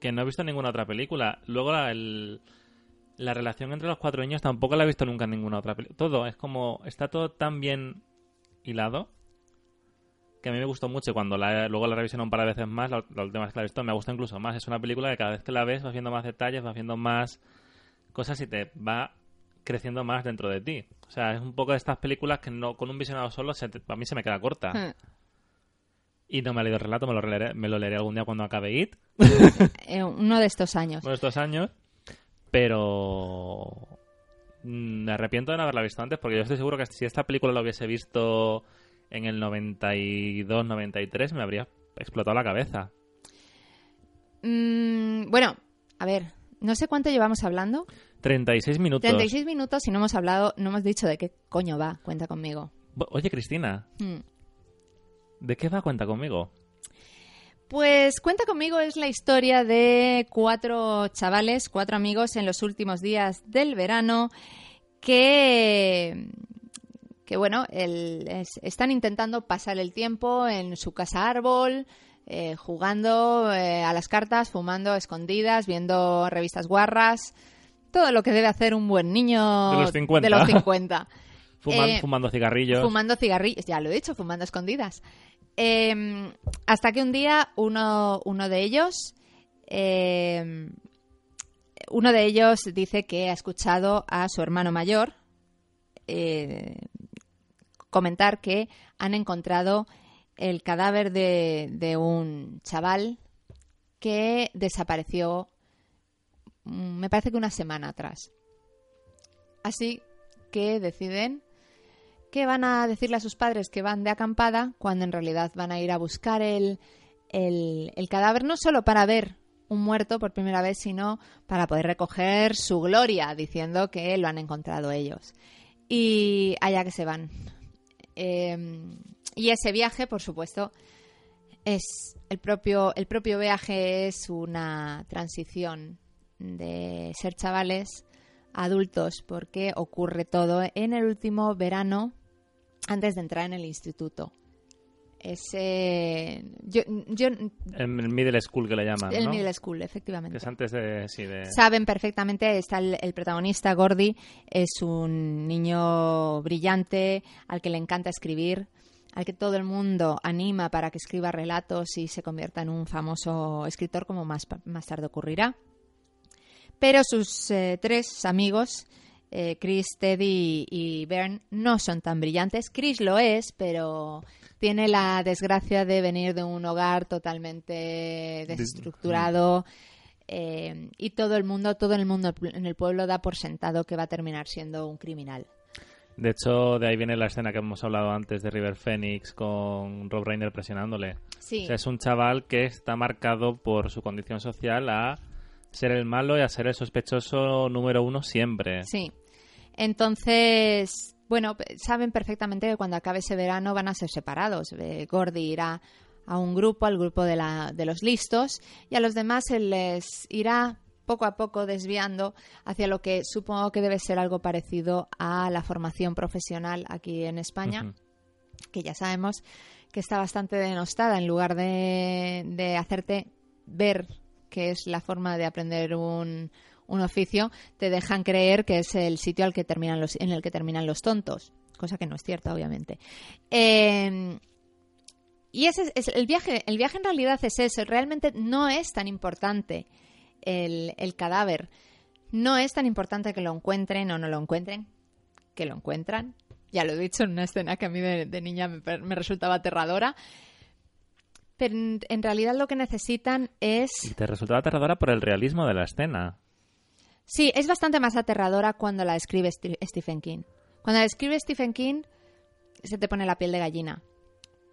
Speaker 1: que no he visto en ninguna otra película. Luego la, la relación entre los cuatro niños tampoco la he visto nunca en ninguna otra película. Todo, es como, está todo tan bien hilado que a mí me gustó mucho cuando la, luego la revisioné un par de veces más, la, la última vez que la he visto me gusta incluso más. Es una película que cada vez que la ves vas viendo más detalles, vas viendo más cosas y te va creciendo más dentro de ti. O sea, es un poco de estas películas que no con un visionado solo se te- a mí se me queda corta.
Speaker 2: Hmm.
Speaker 1: Y no me he leído el relato, me lo, leeré, me lo leeré algún día cuando acabe IT,
Speaker 2: Eh, uno de estos años.
Speaker 1: uno de estos años. Pero mm, me arrepiento de no haberla visto antes porque yo estoy seguro que si esta película la hubiese visto en el 92, 93 me habría explotado la cabeza.
Speaker 2: Mm, bueno, a ver, no sé cuánto llevamos hablando.
Speaker 1: 36 minutos.
Speaker 2: 36 minutos y no hemos hablado, no hemos dicho de qué coño va. Cuenta conmigo.
Speaker 1: Oye, Cristina,
Speaker 2: Hmm.
Speaker 1: ¿de qué va cuenta conmigo?
Speaker 2: Pues Cuenta conmigo es la historia de cuatro chavales, cuatro amigos en los últimos días del verano que, que bueno, el- es- están intentando pasar el tiempo en su casa árbol, eh, jugando eh, a las cartas, fumando a escondidas, viendo revistas guarras, todo lo que debe hacer un buen niño
Speaker 1: De los 50.
Speaker 2: de los 50.
Speaker 1: Fuman-
Speaker 2: Eh,
Speaker 1: fumando cigarrillos.
Speaker 2: Fumando cigarrillos, ya lo he dicho, fumando escondidas. Eh, hasta que un día uno, uno de ellos, eh, uno de ellos dice que ha escuchado a su hermano mayor eh, comentar que han encontrado el cadáver de, de un chaval que desapareció, me parece que una semana atrás. Así que deciden que van a decirle a sus padres que van de acampada cuando en realidad van a ir a buscar el, el, cadáver, no solo para ver un muerto por primera vez, sino para poder recoger su gloria, diciendo que lo han encontrado ellos. Y allá que se van. Eh, y ese viaje, por supuesto, es el propio, el propio viaje es una transición de ser chavales adultos, porque ocurre todo en el último verano antes de entrar en el instituto. Ese. Yo, yo,
Speaker 1: El, el middle school que le llaman,
Speaker 2: el
Speaker 1: ¿no?
Speaker 2: middle school,
Speaker 1: Que
Speaker 2: efectivamente.
Speaker 1: es antes de... Sí, de...
Speaker 2: Saben perfectamente, está el, el protagonista, Gordy, es un niño brillante, al que le encanta escribir, al que todo el mundo anima para que escriba relatos y se convierta en un famoso escritor, como más, más tarde ocurrirá. Pero sus eh, tres amigos, eh, Chris, Teddy y Bern, no son tan brillantes. Chris lo es, pero tiene la desgracia de venir de un hogar totalmente desestructurado. eh, y todo el mundo, todo el mundo en el pueblo da por sentado que va a terminar siendo un criminal.
Speaker 1: De hecho, de ahí viene la escena que hemos hablado antes de River Phoenix con Rob Reiner presionándole.
Speaker 2: Sí,
Speaker 1: O sea, es un chaval que está marcado por su condición social a ser el malo y a ser el sospechoso número uno siempre.
Speaker 2: sí. Entonces, bueno, saben perfectamente que cuando acabe ese verano van a ser separados. Eh, Gordy irá a un grupo, al grupo de, la, de los listos, y a los demás se les irá poco a poco desviando hacia lo que supongo que debe ser algo parecido a la formación profesional aquí en España. Que ya sabemos que está bastante denostada, en lugar de, de hacerte ver que es la forma de aprender un, un oficio, te dejan creer que es el sitio al que terminan los, en el que terminan los tontos, cosa que no es cierta, obviamente. Eh, y ese es el viaje, el viaje en realidad es eso, realmente no es tan importante el, el cadáver. No es tan importante que lo encuentren o no lo encuentren, que lo encuentran. Ya lo he dicho en una escena que a mí de, niña me resultaba aterradora. Pero en, realidad lo que necesitan es...
Speaker 1: Y te resultaba aterradora por el realismo de la escena.
Speaker 2: Sí, es bastante más aterradora cuando la escribe Stephen King. Cuando la escribe Stephen King, se te pone la piel de gallina.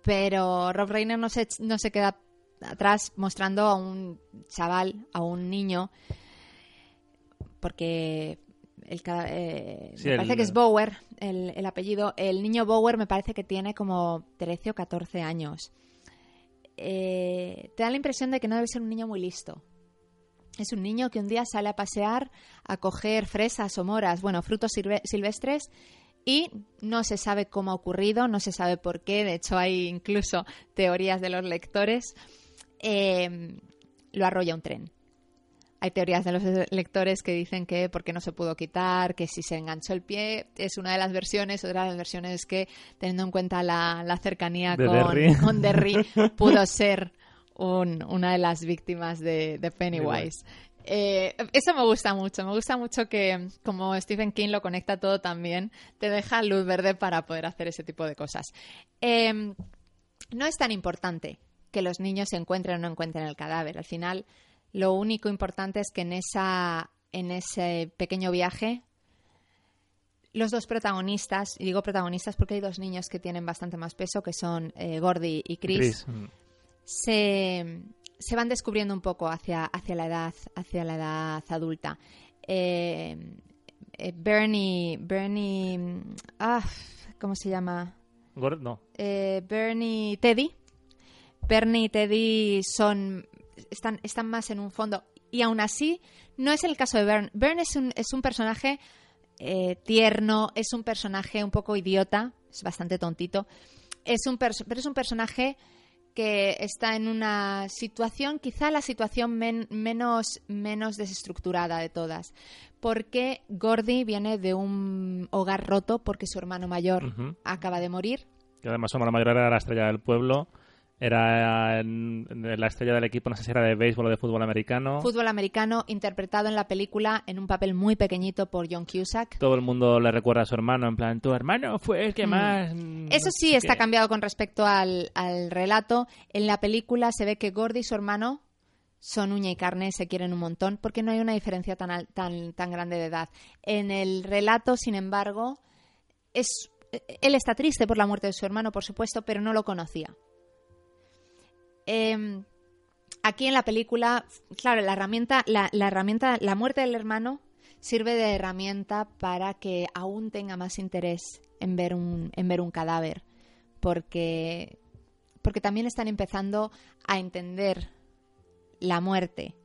Speaker 2: Pero Rob Reiner no se, no se queda atrás mostrando a un chaval, a un niño, porque el, eh,
Speaker 1: Sí,
Speaker 2: me
Speaker 1: el-
Speaker 2: parece que es Bower, el, el apellido. El niño Bower me parece que tiene como 13 o 14 años. Eh, te da la impresión de que no debe ser un niño muy listo. Es un niño que un día sale a pasear a coger fresas o moras, bueno, frutos silve- silvestres y no se sabe cómo ha ocurrido, no se sabe por qué, de hecho hay incluso teorías de los lectores, eh, lo arrolla un tren. Hay teorías de los lectores que dicen que porque no se pudo quitar, que si se enganchó el pie, es una de las versiones, otra de las versiones es que teniendo en cuenta la, la cercanía
Speaker 1: De
Speaker 2: con
Speaker 1: Derry.
Speaker 2: con Derry, pudo ser un- una de las víctimas de, de Pennywise. Eh, eso me gusta mucho, me gusta mucho que como Stephen King lo conecta todo también, te deja luz verde para poder hacer ese tipo de cosas. Eh, no es tan importante que los niños se encuentren o no encuentren el cadáver. Al final, lo único importante es que en, esa, en ese pequeño viaje los dos protagonistas, y digo protagonistas porque hay dos niños que tienen bastante más peso, que son eh, Gordy y Chris,
Speaker 1: Chris, mm.
Speaker 2: se, se van descubriendo un poco hacia, hacia la edad hacia la edad adulta. Eh, eh, Bernie, Bernie, mm, ah, ¿cómo se llama?
Speaker 1: Gord- no.
Speaker 2: Bernie y Teddy. Bernie y Teddy son están, están más en un fondo y aún así no es el caso de Bern. Bern es un, es un personaje eh, tierno, es un personaje un poco idiota, es bastante tontito, es un pero es un personaje que está en una situación, quizá la situación men- menos, menos desestructurada de todas, porque Gordy viene de un hogar roto porque su hermano mayor
Speaker 1: Ujú.
Speaker 2: acaba de morir
Speaker 1: Y además su hermano mayor era la estrella del pueblo. Era en- en la estrella del equipo, no sé si era de béisbol o de fútbol americano.
Speaker 2: fútbol americano interpretado en la película en un papel muy pequeñito por John Cusack.
Speaker 1: Todo el mundo le recuerda a su hermano, en plan, tu hermano fue el que
Speaker 2: Mm.
Speaker 1: más... mm,
Speaker 2: Eso
Speaker 1: no
Speaker 2: sí
Speaker 1: sé
Speaker 2: está
Speaker 1: qué".
Speaker 2: cambiado con respecto al, al relato. En la película se ve que Gordy y su hermano son uña y carne, se quieren un montón, porque no hay una diferencia tan, al- tan, tan grande de edad. En el relato, sin embargo, es, él está triste por la muerte de su hermano, por supuesto, pero no lo conocía. Em, aquí en la película, claro, la herramienta, la, herramienta, la muerte del hermano sirve de herramienta para que aún tenga más interés en ver un, en ver un cadáver, porque, porque también están empezando a entender la muerte.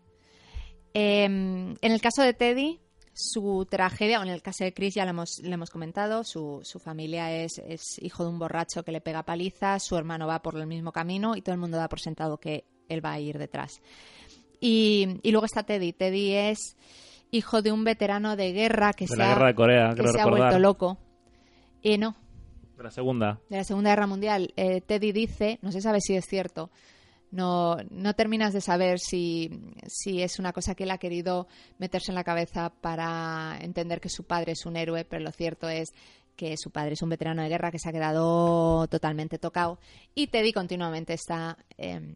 Speaker 2: Em, en el caso de Teddy, su tragedia, o en el caso de Chris ya lo hemos, lo hemos comentado, su, su familia es, es hijo de un borracho que le pega palizas, su hermano va por el mismo camino y todo el mundo da por sentado que él va a ir detrás. Y, y luego está Teddy. Teddy es hijo de un veterano de guerra que
Speaker 1: De
Speaker 2: se,
Speaker 1: la
Speaker 2: ha,
Speaker 1: guerra de Corea,
Speaker 2: que
Speaker 1: creo
Speaker 2: se ha
Speaker 1: recordar.
Speaker 2: vuelto loco. Y no,
Speaker 1: De la segunda.
Speaker 2: de la Segunda Guerra Mundial. Eh, Teddy dice, no se sabe si es cierto, no, no terminas de saber si, si es una cosa que él ha querido meterse en la cabeza para entender que su padre es un héroe, pero lo cierto es que su padre es un veterano de guerra que se ha quedado totalmente tocado. Y Teddy continuamente está, eh,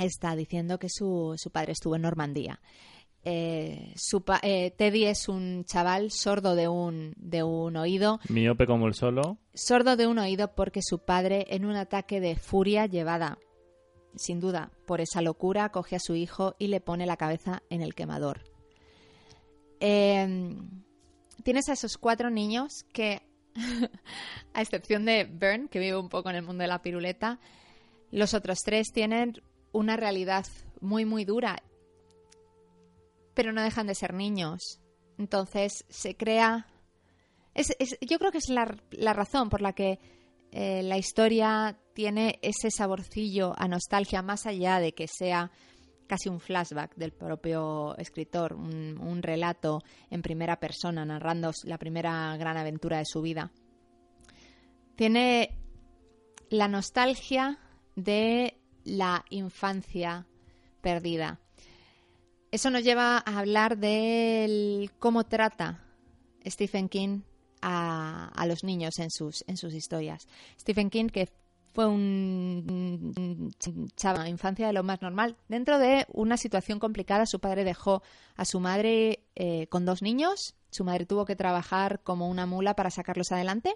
Speaker 2: está diciendo que su, su padre estuvo en Normandía. Eh, su pa- eh, Teddy es un chaval sordo de un, de un oído,
Speaker 1: Miope como el solo.
Speaker 2: sordo de un oído porque su padre, en un ataque de furia llevada, sin duda, por esa locura, coge a su hijo y le pone la cabeza en el quemador. Eh, tienes a esos cuatro niños que, a excepción de Bern, que vive un poco en el mundo de la piruleta, los otros tres tienen una realidad muy, muy dura, pero no dejan de ser niños. Entonces se crea yo creo que es la razón por la que eh, la historia tiene ese saborcillo a nostalgia, más allá de que sea casi un flashback del propio escritor, un, un relato en primera persona, narrando la primera gran aventura de su vida. Tiene la nostalgia de la infancia perdida. Eso nos lleva a hablar de cómo trata Stephen King a, los niños en sus, en sus historias. Stephen King, que fue un chaval, infancia de lo más normal. Dentro de una situación complicada, su padre dejó a su madre eh, con dos niños. Su madre tuvo que trabajar como una mula para sacarlos adelante,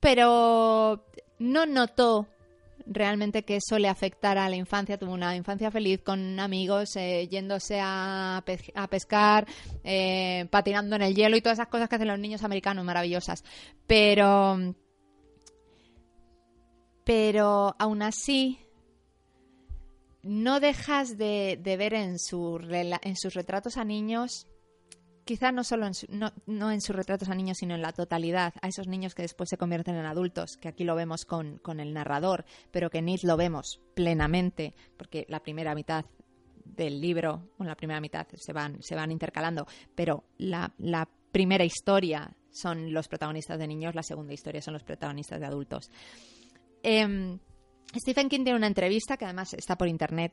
Speaker 2: pero no notó realmente que eso le afectara a la infancia. Tuvo una infancia feliz con amigos, eh, yéndose a, a pescar, eh, patinando en el hielo y todas esas cosas que hacen los niños americanos maravillosas. Pero pero aún así no dejas de, ver en, su, en sus retratos a niños, quizá no solo en, no, en sus retratos a niños, sino en la totalidad, a esos niños que después se convierten en adultos, que aquí lo vemos con, el narrador, pero que It lo vemos plenamente, porque la primera mitad del libro, bueno, la primera mitad se van, se van intercalando, pero la, la primera historia son los protagonistas de niños, la segunda historia son los protagonistas de adultos. Em, Stephen King tiene una entrevista que además está por internet.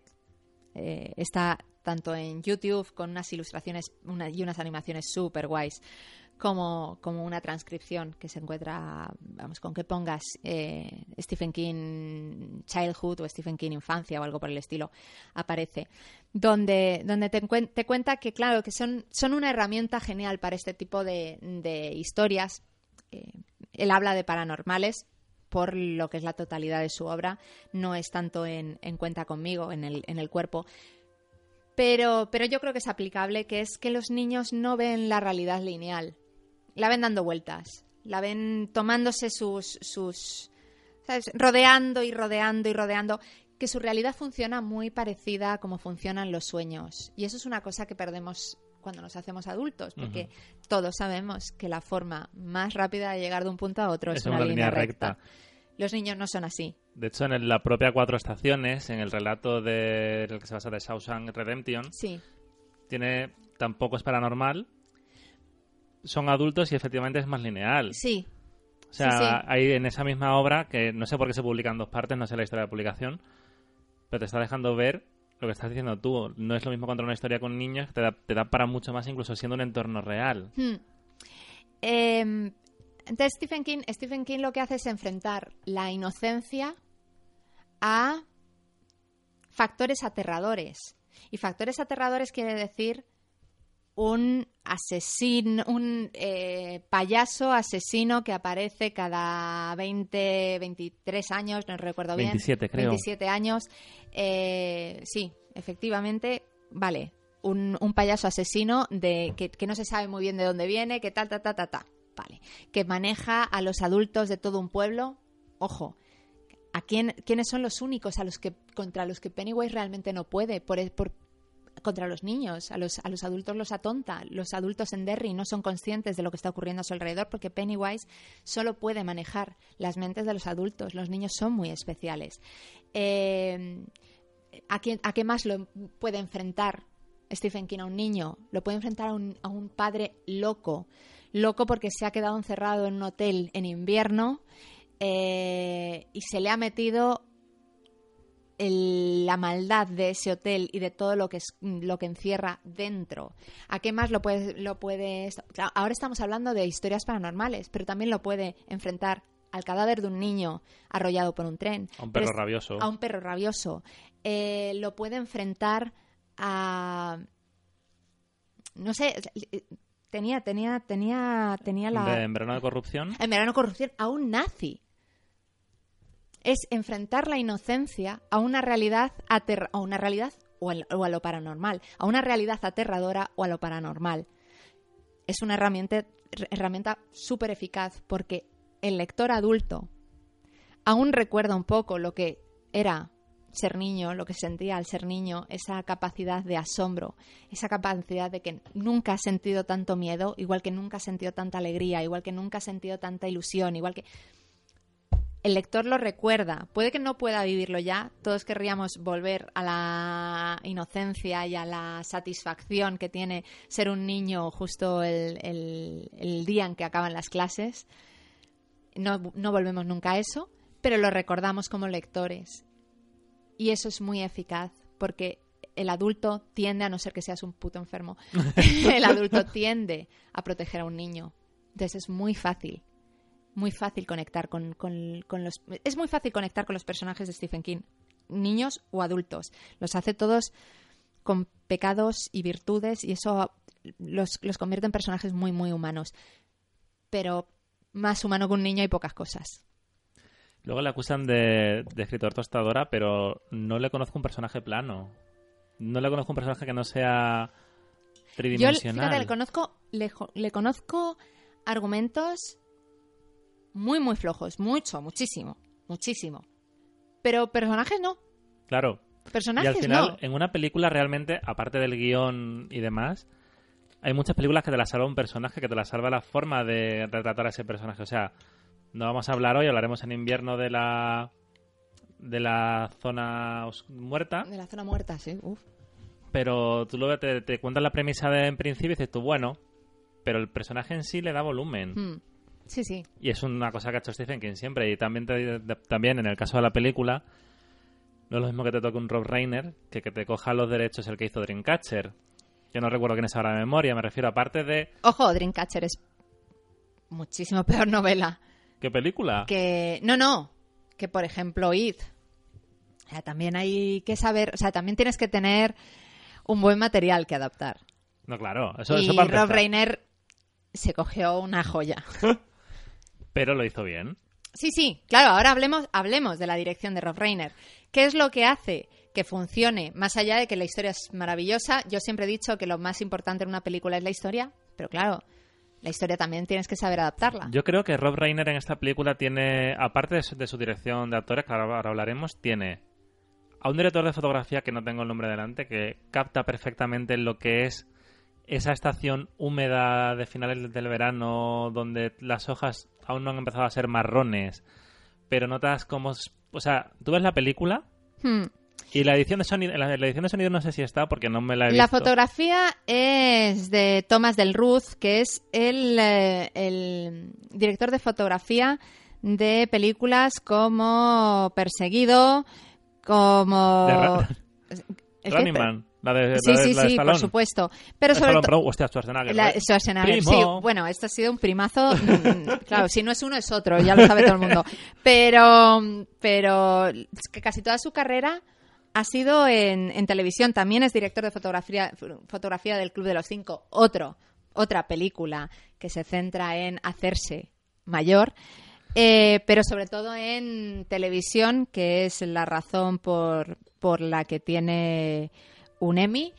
Speaker 2: Eh, está tanto en YouTube con unas ilustraciones y unas animaciones súper guays, como, como una transcripción que se encuentra, vamos, con que pongas eh, Stephen King Childhood o Stephen King Infancia o algo por el estilo, aparece, donde, donde te, te cuenta que, claro, que son, son una herramienta genial para este tipo de, de historias. Eh, él habla de paranormales, por lo que es la totalidad de su obra, no es tanto en, cuenta conmigo, en el, en el cuerpo. Pero, pero yo creo que es aplicable, que es que los niños no ven la realidad lineal, la ven dando vueltas, la ven tomándose sus, sus ¿sabes? rodeando y rodeando y rodeando, que su realidad funciona muy parecida a cómo funcionan los sueños. Y eso es una cosa que perdemos cuando nos hacemos adultos, porque todos sabemos que la forma más rápida de llegar de un punto a otro es, una, línea, recta. Los niños no son así.
Speaker 1: De hecho, en la propia Cuatro Estaciones, en el relato de el que se basa de Shawshank Redemption,
Speaker 2: sí.
Speaker 1: tiene tampoco es paranormal, son adultos y efectivamente es más lineal.
Speaker 2: Sí.
Speaker 1: O sea, hay en esa misma obra, que no sé por qué se publica en dos partes, no sé la historia de publicación, pero te está dejando ver lo que estás diciendo tú, no es lo mismo contar una historia con niños, te da, te da para mucho más incluso siendo un entorno real.
Speaker 2: Hmm. Em, entonces Stephen King, Stephen King lo que hace es enfrentar la inocencia a factores aterradores. Y factores aterradores quiere decir un asesino, un eh, payaso asesino que aparece cada 20, 23 años, no recuerdo bien.
Speaker 1: 27, creo.
Speaker 2: 27 años. Eh, sí, efectivamente, vale. Un, payaso asesino de que, no se sabe muy bien de dónde viene, que tal, ta, ta, ta, ta. Vale. Que maneja a los adultos de todo un pueblo. Ojo, ¿a quién, quiénes son los únicos a los que, contra los que Pennywise realmente no puede? Por, por, contra los niños, a los, a los adultos los atonta. Los adultos en Derry no son conscientes de lo que está ocurriendo a su alrededor porque Pennywise solo puede manejar las mentes de los adultos. Los niños son muy especiales. Eh, ¿a, qué más lo puede enfrentar Stephen King a un niño? Lo puede enfrentar a un, a un padre loco. Loco porque se ha quedado encerrado en un hotel en invierno eh, y se le ha metido la maldad de ese hotel y de todo lo que es, lo que encierra dentro. ¿A qué más lo puede lo ahora estamos hablando de historias paranormales, pero también lo puede enfrentar al cadáver de un niño arrollado por un tren.
Speaker 1: A un perro rabioso.
Speaker 2: A un perro rabioso. Eh, lo puede enfrentar a no sé, tenía tenía tenía tenía la
Speaker 1: en verano de corrupción.
Speaker 2: En verano de corrupción a un nazi es enfrentar la inocencia a una realidad a una realidad o, a lo paranormal, a una realidad aterradora o a lo paranormal. Es una herramienta herramienta súper eficaz porque el lector adulto aún recuerda un poco lo que era ser niño, lo que sentía al ser niño, esa capacidad de asombro, esa capacidad de que nunca ha sentido tanto miedo, igual que nunca ha sentido tanta alegría, igual que nunca ha sentido tanta ilusión, igual que el lector lo recuerda. Puede que no pueda vivirlo ya. Todos querríamos volver a la inocencia y a la satisfacción que tiene ser un niño justo el, día en que acaban las clases. No, no volvemos nunca a eso, pero lo recordamos como lectores. Y eso es muy eficaz porque el adulto tiende, a no ser que seas un puto enfermo, el adulto tiende a proteger a un niño. Entonces es muy fácil, muy fácil conectar con, con- con los... Es muy fácil conectar con los personajes de Stephen King, niños o adultos. Los hace todos con pecados y virtudes y eso los, los convierte en personajes muy, muy humanos. Pero más humano que un niño hay pocas cosas.
Speaker 1: Luego le acusan de, de escritor tostadora, pero no le conozco un personaje plano. No le conozco un personaje que no sea
Speaker 2: Yo,
Speaker 1: tridimensional.
Speaker 2: fíjate, le conozco, le, le conozco argumentos muy, muy flojos. Mucho, muchísimo, muchísimo. Pero personajes no.
Speaker 1: Claro. Y
Speaker 2: Personajes
Speaker 1: al final,
Speaker 2: no.
Speaker 1: en una película realmente, aparte del guion y demás, hay muchas películas que te la salva un personaje, que te la salva la forma de retratar a ese personaje. O sea, no vamos a hablar hoy, hablaremos en invierno de la de la zona muerta,
Speaker 2: De la zona muerta, sí. Uf.
Speaker 1: pero tú luego te, te cuentas la premisa de en principio y dices tú, bueno, pero el personaje en sí le da volumen.
Speaker 2: Mm. Sí, sí.
Speaker 1: Y es una cosa que ha hecho Stephen King siempre. Y también, te- también en el caso de la película, no es lo mismo que te toque un Rob Reiner que que te coja los derechos el que hizo Dreamcatcher. Yo no recuerdo quién es ahora de memoria, me refiero aparte de...
Speaker 2: Ojo, Dreamcatcher es muchísimo peor novela
Speaker 1: ¿Qué película?
Speaker 2: que... No, no. Que, por ejemplo, It. O sea, también hay que saber... O sea, también tienes que tener un buen material que adaptar.
Speaker 1: No, claro, eso,
Speaker 2: y
Speaker 1: eso para
Speaker 2: Rob. Reiner se cogió una joya.
Speaker 1: Pero lo hizo bien.
Speaker 2: Sí, sí, claro, ahora hablemos, hablemos de la dirección de Rob Reiner. ¿Qué es lo que hace que funcione? Más allá de que la historia es maravillosa, yo siempre he dicho que lo más importante en una película es la historia, pero claro, la historia también tienes que saber adaptarla.
Speaker 1: Yo creo que Rob Reiner en esta película tiene, aparte de su, de su dirección de actores, que ahora, ahora hablaremos, tiene a un director de fotografía que no tengo el nombre delante, que capta perfectamente lo que es esa estación húmeda de finales del verano, donde las hojas aún no han empezado a ser marrones, pero notas como... O sea, tú ves la película
Speaker 2: Hmm.
Speaker 1: y la edición de sonido, la, la edición de sonido no sé si está porque no me la he
Speaker 2: La
Speaker 1: visto.
Speaker 2: fotografía es de Thomas Del Ruth, que es el, eh, el director de fotografía de películas como Perseguido, como...
Speaker 1: Running Man, la de,
Speaker 2: Sí,
Speaker 1: la de-
Speaker 2: sí,
Speaker 1: la de
Speaker 2: sí, por supuesto. Pero sobre
Speaker 1: Stallone, pero, hostia, Schwarzenegger.
Speaker 2: La,
Speaker 1: ¿eh?
Speaker 2: Schwarzenegger, sí. Bueno, esto ha sido un primazo. mm, claro, si no es uno es otro, ya lo sabe todo el mundo. Pero, pero es que casi toda su carrera ha sido en, en televisión. También es director de fotografía, fotografía del Club de los Cinco. Otro, otra película que se centra en hacerse mayor. Eh, pero sobre todo en televisión, que es la razón por, por la que tiene un Emmy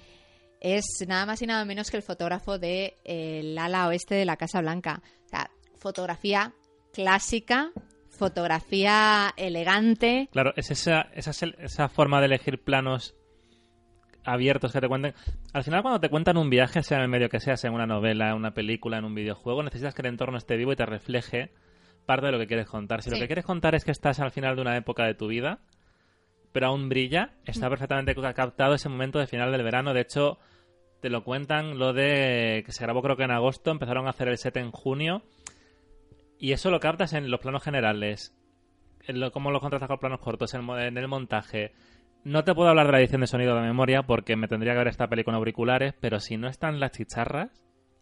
Speaker 2: es nada más y nada menos que el fotógrafo de eh, el ala oeste de la Casa Blanca. O sea, fotografía clásica, fotografía elegante.
Speaker 1: Claro, es esa, esa, esa forma de elegir planos abiertos que te cuenten. Al final, cuando te cuentan un viaje, sea en el medio que sea, sea en una novela, en una película, en un videojuego, necesitas que el entorno esté vivo y te refleje parte de lo que quieres contar. Si lo que quieres contar es que estás al final de una época de tu vida, pero aún brilla, está
Speaker 2: Mm.
Speaker 1: perfectamente ca- captado ese momento de final del verano. De hecho, te lo cuentan lo de que se grabó creo que en agosto, empezaron a hacer el set en junio, y eso lo captas en los planos generales en lo- cómo lo contrastas con planos cortos, en, en el montaje. No te puedo hablar de la edición de sonido de memoria porque me tendría que ver esta peli con auriculares, pero si no están las chicharras...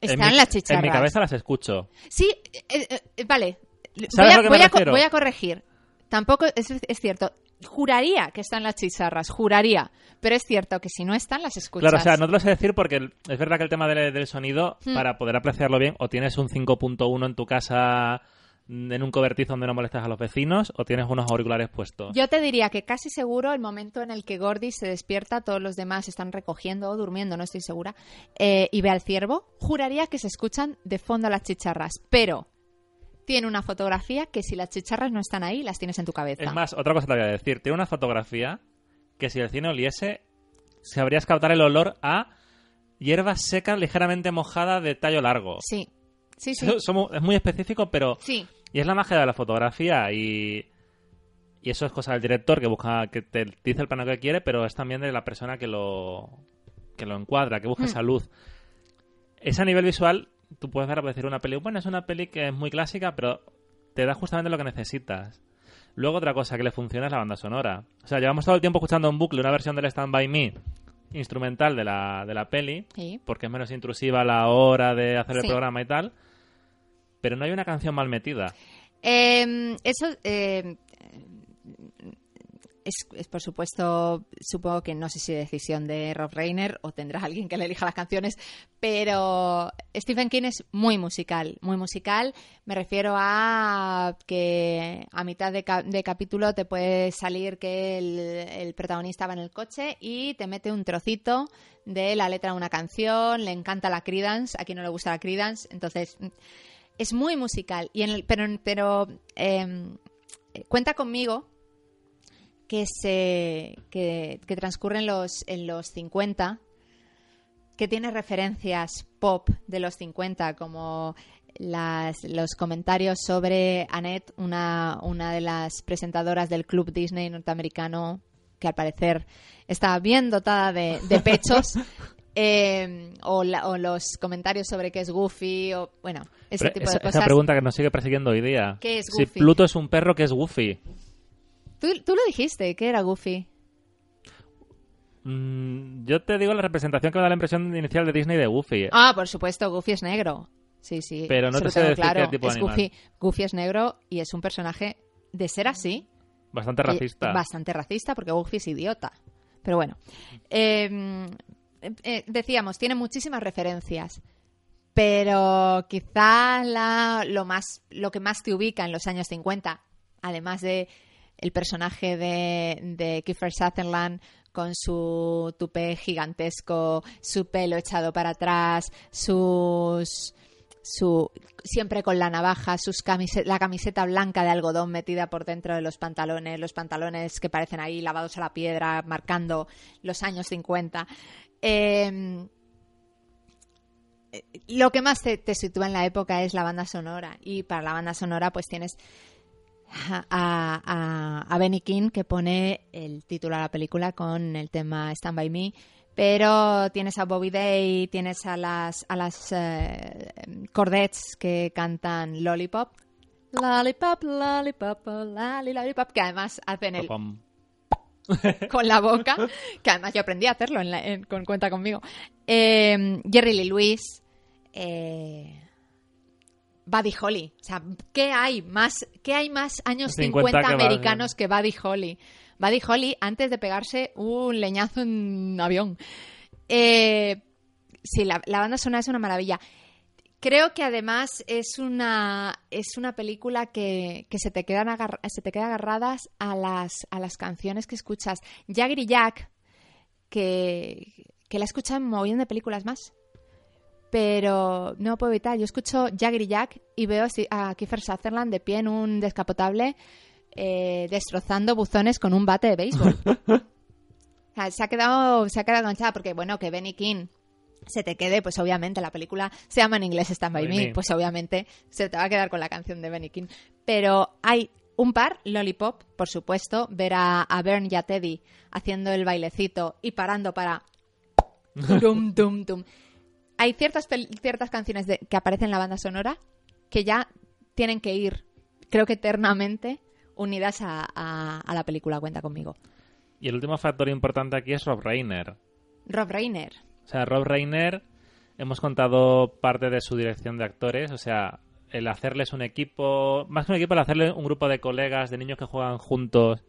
Speaker 1: en
Speaker 2: Están
Speaker 1: mi-
Speaker 2: las chicharras.
Speaker 1: En mi cabeza las escucho.
Speaker 2: Sí, eh, eh, vale. Voy
Speaker 1: ¿Sabes a
Speaker 2: voy a voy a corregir. Tampoco es, es cierto. Juraría que están las chicharras, juraría. Pero es cierto que si no están, las escuchas.
Speaker 1: Claro, o sea, no te lo sé decir porque el- es verdad que el tema del, del sonido,
Speaker 2: Hmm.
Speaker 1: para poder apreciarlo bien, o tienes un 5.1 en tu casa mm, en un cobertizo donde no molestas a los vecinos, o tienes unos auriculares puestos.
Speaker 2: Yo te diría que casi seguro el momento en el que Gordy se despierta, todos los demás están recogiendo o durmiendo, no estoy segura, eh, y ve al ciervo, juraría que se escuchan de fondo las chicharras. Pero tiene una fotografía que si las chicharras no están ahí, las tienes en tu cabeza.
Speaker 1: Es más, otra cosa te voy a decir. Tiene una fotografía que si el cine oliese, sabrías captar el olor a hierba seca ligeramente mojada de tallo largo.
Speaker 2: Sí, sí, sí.
Speaker 1: Eso somos- es muy específico, pero...
Speaker 2: Sí,
Speaker 1: Y es la magia de la fotografía y... Y eso es cosa del director que busca, que te dice el plano que quiere, pero es también de la persona que lo, que lo encuadra, que busca
Speaker 2: Hmm.
Speaker 1: esa luz. Es a nivel visual, tú puedes ver, decir una peli, bueno, es una peli que es muy clásica, pero te da justamente lo que necesitas. Luego otra cosa que le funciona es la banda sonora. O sea, llevamos todo el tiempo escuchando en bucle una versión del Stand By Me instrumental de la, de la peli,
Speaker 2: Sí.
Speaker 1: porque es menos intrusiva a la hora de hacer el programa y tal, pero no hay una canción mal metida.
Speaker 2: Eh, eso eh, es, por supuesto, supongo que no sé si decisión de Rob Reiner o tendrá alguien que le elija las canciones, pero Stephen King es muy musical, muy musical. Me refiero a que a mitad de, ca- de capítulo te puede salir que el, el protagonista va en el coche y te mete un trocito de la letra de una canción, le encanta la Creedence, a quien no le gusta la Creedence, entonces es muy musical, y en el- pero, pero eh, cuenta conmigo que se que, que transcurre en los, en los 50, que tiene referencias pop de los 50, como las, los comentarios sobre Annette, una, una de las presentadoras del Club Disney norteamericano, que al parecer está bien dotada de, de pechos. eh, o, la- o los comentarios sobre qué es Goofy, o bueno, ese
Speaker 1: Pero
Speaker 2: tipo
Speaker 1: esa,
Speaker 2: de
Speaker 1: esa
Speaker 2: cosas.
Speaker 1: pregunta que nos sigue persiguiendo hoy día.
Speaker 2: ¿Qué es
Speaker 1: Si
Speaker 2: Goofy?
Speaker 1: Pluto es un perro, que es Goofy?
Speaker 2: Tú, tú lo dijiste, ¿qué era Goofy?
Speaker 1: Mm, yo te digo la representación que me da la impresión inicial de Disney de Goofy.
Speaker 2: Ah, por supuesto, Goofy es negro. Sí, sí.
Speaker 1: Pero no
Speaker 2: se
Speaker 1: te
Speaker 2: lo
Speaker 1: sé
Speaker 2: tengo
Speaker 1: decir
Speaker 2: claro.
Speaker 1: qué tipo de
Speaker 2: es
Speaker 1: animal.
Speaker 2: Goofy, Goofy es negro y es un personaje de ser así.
Speaker 1: Bastante
Speaker 2: eh,
Speaker 1: racista.
Speaker 2: bastante racista porque Goofy es idiota. Pero bueno. Eh, eh, decíamos, tiene muchísimas referencias. Pero quizá la, lo, más, lo que más te ubica en los años 50, además de el personaje de, de Kiefer Sutherland con su tupé gigantesco, su pelo echado para atrás, sus su siempre con la navaja, sus camise- la camiseta blanca de algodón metida por dentro de los pantalones, los pantalones que parecen ahí lavados a la piedra, marcando los años 50. Eh, eh, lo que más te, te sitúa en la época es la banda sonora y para la banda sonora pues tienes a, a, a Benny King que pone el título a la película con el tema Stand By Me. Pero tienes a Bobby Day tienes a las a las eh, Cordettes que cantan Lollipop. Lollipop, lollipop, oh, lolly, lollipop, que además hacen el con la boca, que además yo aprendí a hacerlo en la- en- con Cuenta conmigo. Eh, Jerry Lee Lewis, eh, Buddy Holly. O sea, ¿qué hay más, qué hay más años
Speaker 1: 50
Speaker 2: 50,
Speaker 1: que Buddy-
Speaker 2: americanos que Buddy Holly? Buddy Holly antes de pegarse un leñazo en un avión. Eh, sí, la, la banda sonora es una maravilla. Creo que además es una, es una película que, que se, te quedan agar- se te queda agarradas a las, a las canciones que escuchas. Jagger y Jack, que, que la en un montón de películas más. Pero no puedo evitar. Yo escucho Jagger Jack y veo a Kiefer Sutherland de pie en un descapotable eh, destrozando buzones con un bate de béisbol. O sea, se ha quedado, se ha quedado enganchada porque, bueno, que Benny King se te quede, pues obviamente la película se llama en inglés Stand By
Speaker 1: By
Speaker 2: Me,
Speaker 1: Me.
Speaker 2: pues obviamente se te va a quedar con la canción de Benny King. Pero hay un par, Lollipop, por supuesto, ver a, a Bern y a Teddy haciendo el bailecito y parando para... Dum, dum, dum. Hay ciertas, ciertas canciones de- que aparecen en la banda sonora que ya tienen que ir, creo que eternamente, unidas a, a- a la película Cuenta conmigo.
Speaker 1: Y el último factor importante aquí es Rob Reiner.
Speaker 2: Rob Reiner.
Speaker 1: O sea, Rob Reiner, hemos contado parte de su dirección de actores, o sea, el hacerles un equipo, más que un equipo, el hacerle un grupo de colegas, de niños que juegan juntos,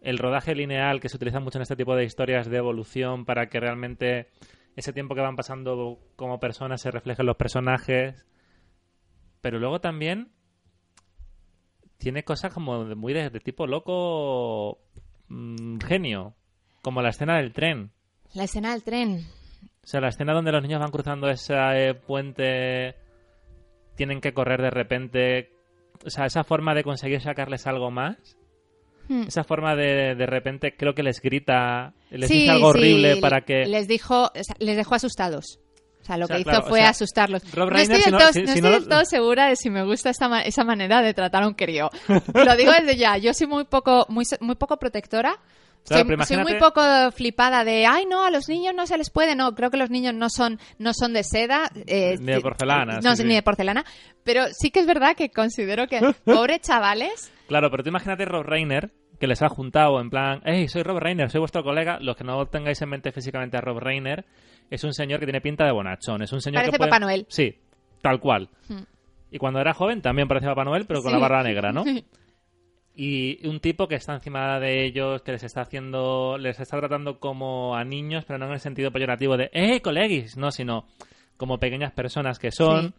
Speaker 1: el rodaje lineal que se utiliza mucho en este tipo de historias de evolución para que realmente ese tiempo que van pasando como personas se refleje en los personajes, pero luego también tiene cosas como de- muy de, de tipo loco mm, genio, como la escena del tren.
Speaker 2: La escena del tren.
Speaker 1: O sea, la escena donde los niños van cruzando ese eh, puente, tienen que correr de repente. O sea, esa forma de conseguir sacarles algo más.
Speaker 2: Hmm.
Speaker 1: Esa forma de de repente, creo que les grita, les
Speaker 2: Sí,
Speaker 1: dice algo
Speaker 2: sí,
Speaker 1: horrible para que.
Speaker 2: Les dijo, les dejó asustados. O sea, lo
Speaker 1: O sea,
Speaker 2: que hizo
Speaker 1: o
Speaker 2: fue
Speaker 1: sea,
Speaker 2: asustarlos.
Speaker 1: Rob
Speaker 2: no
Speaker 1: Reiner,
Speaker 2: estoy, del, todo,
Speaker 1: si-
Speaker 2: no
Speaker 1: si
Speaker 2: estoy
Speaker 1: no lo-
Speaker 2: del todo segura de si me gusta esta, ma- esa manera de tratar a un crío. Lo digo desde ya. Yo soy muy poco, muy, muy poco protectora.
Speaker 1: Claro,
Speaker 2: soy, muy poco flipada de, ay, no, a los niños no se les puede. No, creo que los niños no son, no son de seda. eh,
Speaker 1: Ni de porcelana,
Speaker 2: No,
Speaker 1: sí,
Speaker 2: ni
Speaker 1: sí.
Speaker 2: de porcelana. Pero sí que es verdad que considero que, pobres chavales,
Speaker 1: Claro, pero tú imagínate Rob Reiner, que les ha juntado en plan, hey, soy Rob Reiner, soy vuestro colega. Los que no tengáis en mente físicamente a Rob Reiner, es un señor que tiene pinta de bonachón. Es un señor
Speaker 2: Parece
Speaker 1: que puede-
Speaker 2: Papá Noel.
Speaker 1: Sí, tal cual.
Speaker 2: Hmm.
Speaker 1: Y cuando era joven también parecía Papá Noel, pero con
Speaker 2: Sí.
Speaker 1: la barba negra, ¿no? Y un tipo que está encima de ellos, que les está haciendo, les está tratando como a niños, pero no en el sentido peyorativo de, ¡eh, colegis! No, sino como pequeñas personas que son.
Speaker 2: Sí.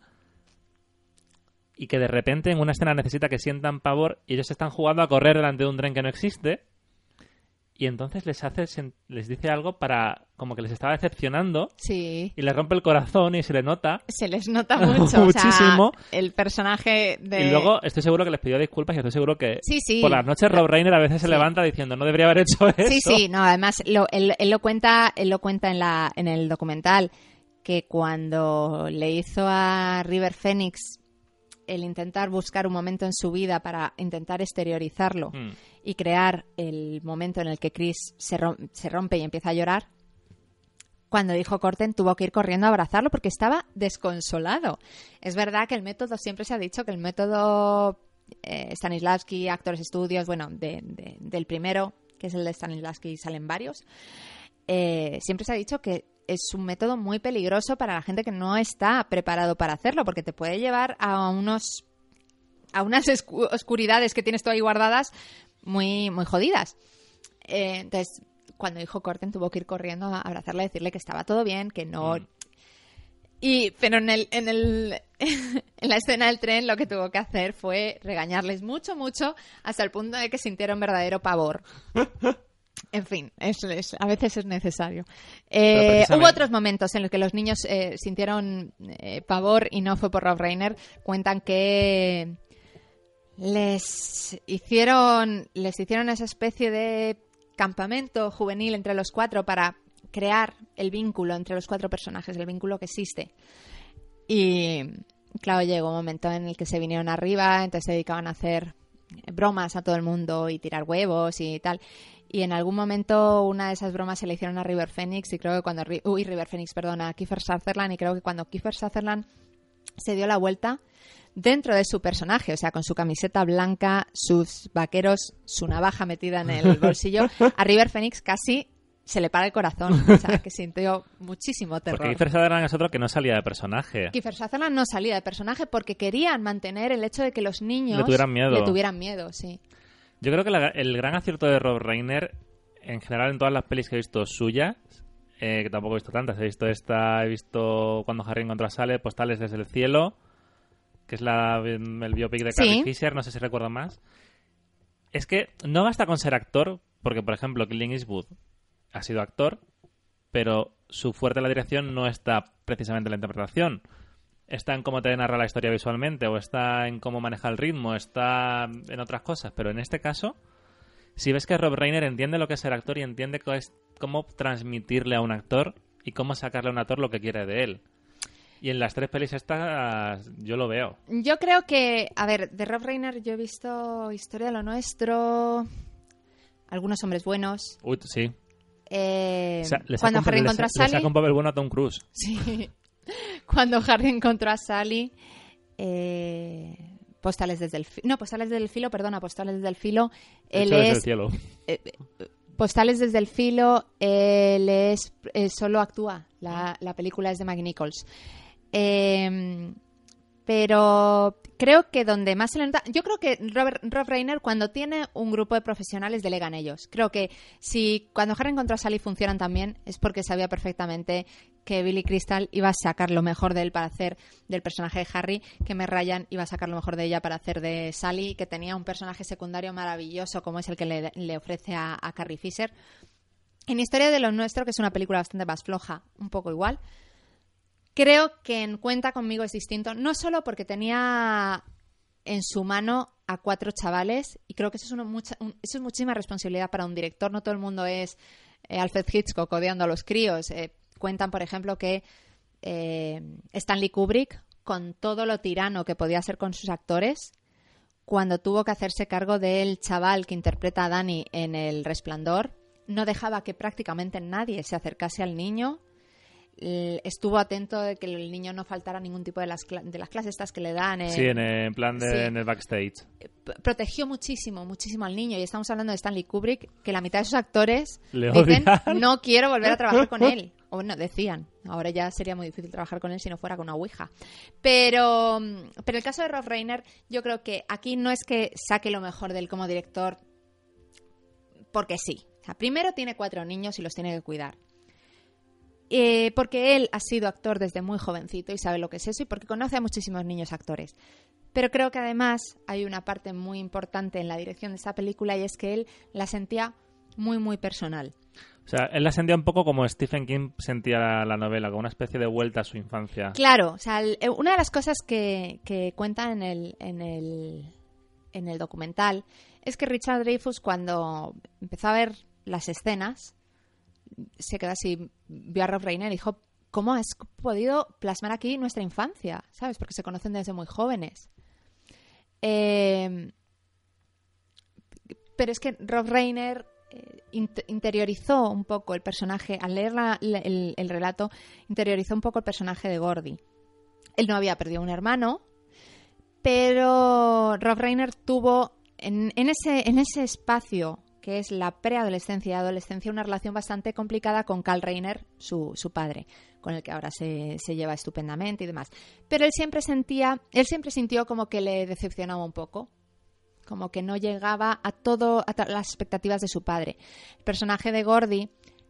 Speaker 1: Y que de repente en una escena necesita que sientan pavor y ellos están jugando a correr delante de un tren que no existe. Y entonces les hace, les dice algo para, como que les estaba decepcionando
Speaker 2: sí,
Speaker 1: y les rompe el corazón y se le nota.
Speaker 2: se les nota mucho. o sea,
Speaker 1: Muchísimo.
Speaker 2: el personaje de...
Speaker 1: Y luego estoy seguro que les pidió disculpas y estoy seguro que
Speaker 2: Sí, sí.
Speaker 1: por las noches Rob Reiner a veces se levanta diciendo no debería haber hecho eso.
Speaker 2: Sí, sí, no, además lo, él, él lo cuenta, él lo cuenta en la en el documental que cuando le hizo a River Phoenix el intentar buscar un momento en su vida para intentar exteriorizarlo
Speaker 1: Mm.
Speaker 2: y crear el momento en el que Chris se, rom- se rompe y empieza a llorar, cuando dijo Corten tuvo que ir corriendo a abrazarlo porque estaba desconsolado. Es verdad que el método, siempre se ha dicho que el método eh, Stanislavski, Actors Studios, bueno, de- de- del primero, que es el de Stanislavski, salen varios, eh, siempre se ha dicho que es un método muy peligroso para la gente que no está preparado para hacerlo, porque te puede llevar a unos a unas oscuridades que tienes tú ahí guardadas muy, muy jodidas. Eh, entonces, cuando dijo Corten, tuvo que ir corriendo a abrazarle, a decirle que estaba todo bien, que no.
Speaker 1: Mm.
Speaker 2: Y, pero en el, en el, en la escena del tren lo que tuvo que hacer fue regañarles mucho, mucho, hasta el punto de que sintieron verdadero pavor. En fin, es, es- a veces es necesario. Eh,
Speaker 1: precisamente-
Speaker 2: hubo otros momentos en los que los niños eh, sintieron eh, pavor y no fue por Rob Reiner. Cuentan que les hicieron, les hicieron esa especie de campamento juvenil entre los cuatro para crear el vínculo entre los cuatro personajes, el vínculo que existe. Y claro, llegó un momento en el que se vinieron arriba, entonces se dedicaban a hacer bromas a todo el mundo y tirar huevos y tal. Y en algún momento una de esas bromas se le hicieron a River Phoenix y creo que cuando... Uy, River Phoenix, perdona, a Kiefer Sutherland y creo que cuando Kiefer Sutherland se dio la vuelta dentro de su personaje, o sea, con su camiseta blanca, sus vaqueros, su navaja metida en el bolsillo, a River Phoenix casi se le para el corazón, o sea, que sintió muchísimo terror.
Speaker 1: Porque Kiefer Sutherland es otro que no salía de personaje.
Speaker 2: Kiefer Sutherland no salía de personaje porque querían mantener el hecho de que los niños
Speaker 1: Le tuvieran miedo.
Speaker 2: le tuvieran miedo, sí.
Speaker 1: Yo creo que la- el gran acierto de Rob Reiner, en general en todas las pelis que he visto suyas, eh, que tampoco he visto tantas, he visto esta, he visto Cuando Harry encontró a Sale, Postales desde el cielo, que es la, el biopic de
Speaker 2: Sí.
Speaker 1: Carrie Fisher, no sé si recuerdo más. Es que no basta con ser actor, porque por ejemplo Clint Eastwood ha sido actor, pero su fuerte en la dirección no está precisamente en la interpretación. Está en cómo te narra la historia visualmente, o está en cómo maneja el ritmo, está en otras cosas. Pero en este caso, si ves que Rob Reiner entiende lo que es ser actor y entiende cómo transmitirle a un actor y cómo sacarle a un actor lo que quiere de él. Y en las tres pelis estas yo lo veo.
Speaker 2: Yo creo que, a ver, de Rob Reiner yo he visto Historia de lo Nuestro, Algunos Hombres Buenos,
Speaker 1: Uy, sí.
Speaker 2: eh,
Speaker 1: O sea, le
Speaker 2: Cuando Harry
Speaker 1: le
Speaker 2: encontró a
Speaker 1: le saca un papel bueno a Tom Cruise.
Speaker 2: Sí. Cuando Harry encontró a Sally. eh, postales desde el filo. No, postales desde el filo, perdona, postales desde el filo. Él
Speaker 1: el
Speaker 2: es.
Speaker 1: cielo.
Speaker 2: Postales desde el filo, él es. eh, solo actúa. La, la película es de Mike Nichols. Eh, pero creo que donde más se le nota. Yo creo que Robert, Rob Reiner, cuando tiene un grupo de profesionales, delegan ellos. Creo que si cuando Harry encontró a Sally funcionan también, es porque sabía perfectamente que Billy Crystal iba a sacar lo mejor de él para hacer del personaje de Harry, que Meg Ryan iba a sacar lo mejor de ella para hacer de Sally, que tenía un personaje secundario maravilloso como es el que le, ofrece a, Carrie Fisher. En Historia de lo Nuestro, que es una película bastante más floja, un poco igual, creo que en Cuenta conmigo es distinto, no solo porque tenía en su mano a cuatro chavales, y creo que eso es, una mucha- eso es muchísima responsabilidad para un director, no todo el mundo es eh, Alfred Hitchcock odiando a los críos. Eh, cuentan, por ejemplo, que eh, Stanley Kubrick, con todo lo tirano que podía ser con sus actores, cuando tuvo que hacerse cargo del chaval que interpreta a Danny en El Resplandor, no dejaba que prácticamente nadie se acercase al niño. Estuvo atento de que el niño no faltara ningún tipo de las, de las clases estas que le dan. eh,
Speaker 1: Sí, en, el- en plan de
Speaker 2: sí.
Speaker 1: en el backstage.
Speaker 2: p- protegió muchísimo, muchísimo al niño. Y estamos hablando de Stanley Kubrick, que la mitad de sus actores
Speaker 1: Le
Speaker 2: dicen,
Speaker 1: odian.
Speaker 2: no quiero volver a trabajar con él. O bueno, decían. Ahora ya sería muy difícil trabajar con él si no fuera con una ouija. Pero, mm, pero el caso de Rob Reiner, yo creo que aquí no es que saque lo mejor de él como director porque sí. Primero tiene cuatro niños y los tiene que cuidar. Eh, porque él ha sido actor desde muy jovencito y sabe lo que es eso y porque conoce a muchísimos niños actores. Pero creo que además hay una parte muy importante en la dirección de esta película y es que él la sentía muy, muy personal.
Speaker 1: O sea, él la sentía un poco como Stephen King sentía la, la novela, como una especie de vuelta a su infancia.
Speaker 2: Claro, o sea, eh, una de las cosas que, que cuenta en el, en, el, en el documental es que Richard Dreyfuss cuando empezó a ver las escenas se quedó así, vio a Rob Reiner y dijo, ¿cómo has podido plasmar aquí nuestra infancia? ¿Sabes? Porque se conocen desde muy jóvenes. Eh, pero es que Rob Reiner interiorizó un poco el personaje, al leer el, el relato, interiorizó un poco el personaje de Gordy. Él no había perdido un hermano, pero Rob Reiner tuvo en, ese, espacio que es la preadolescencia y adolescencia, una relación bastante complicada con Carl Reiner, su, su padre, con el que ahora se, se lleva estupendamente y demás. Pero él siempre sentía, él siempre sintió como que le decepcionaba un poco, como que no llegaba a todo a las expectativas de su padre. El personaje de Gordy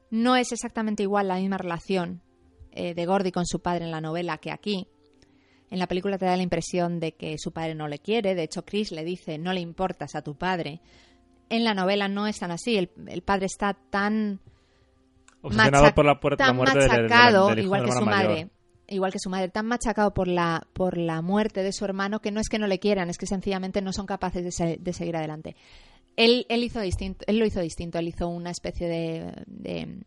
Speaker 2: no es exactamente igual la misma relación eh, de Gordy con su padre en la novela que aquí. En la película te da la impresión de que su padre no le quiere, de hecho Chris le dice no le importas a tu padre. En la novela no es tan así, el, el padre está tan
Speaker 1: Obsesionado por la, muerte del- del-
Speaker 2: machacado,
Speaker 1: del hijo
Speaker 2: igual que su
Speaker 1: mayor.
Speaker 2: madre, igual que su madre, tan machacado por la, por la muerte de su hermano que no es que no le quieran, es que sencillamente no son capaces de, de seguir adelante. Él, él hizo distinto, él lo hizo distinto, él hizo una especie de, de-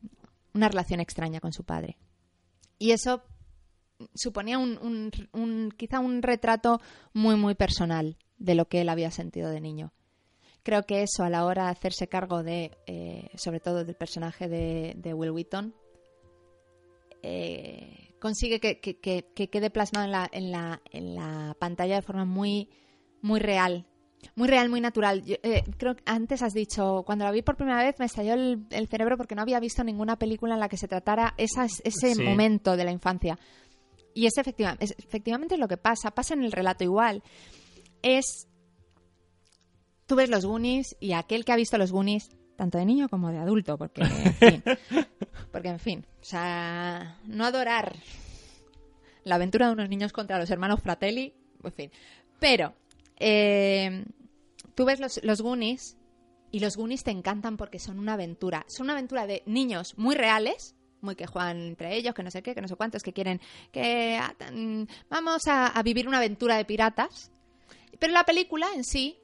Speaker 2: una relación extraña con su padre. Y eso suponía un, un- un- quizá un retrato muy muy personal de lo que él había sentido de niño. Creo que eso a la hora de hacerse cargo de, eh, sobre todo del personaje de, de Will Wheaton, eh, consigue que, que- que- que quede plasmado en la, en, la, en la pantalla de forma muy, muy real. Muy real, muy natural. Yo, eh, creo que antes has dicho, cuando la vi por primera vez me estalló el, el cerebro porque no había visto ninguna película en la que se tratara esas- ese
Speaker 1: Sí.
Speaker 2: momento de la infancia. Y es, efectiva- es efectivamente lo que pasa, pasa en el relato igual. Es. Tú ves los Goonies y aquel que ha visto los Goonies, tanto de niño como de adulto, porque, en fin. porque, en fin. O sea, no adorar la aventura de unos niños contra los hermanos Fratelli, en fin. Pero. eh, tú ves los, los Goonies y los Goonies te encantan porque son una aventura. Son una aventura de niños muy reales, muy que juegan entre ellos, que no sé qué, que no sé cuántos, que quieren que ah, vamos a, a vivir una aventura de piratas. Pero la película en sí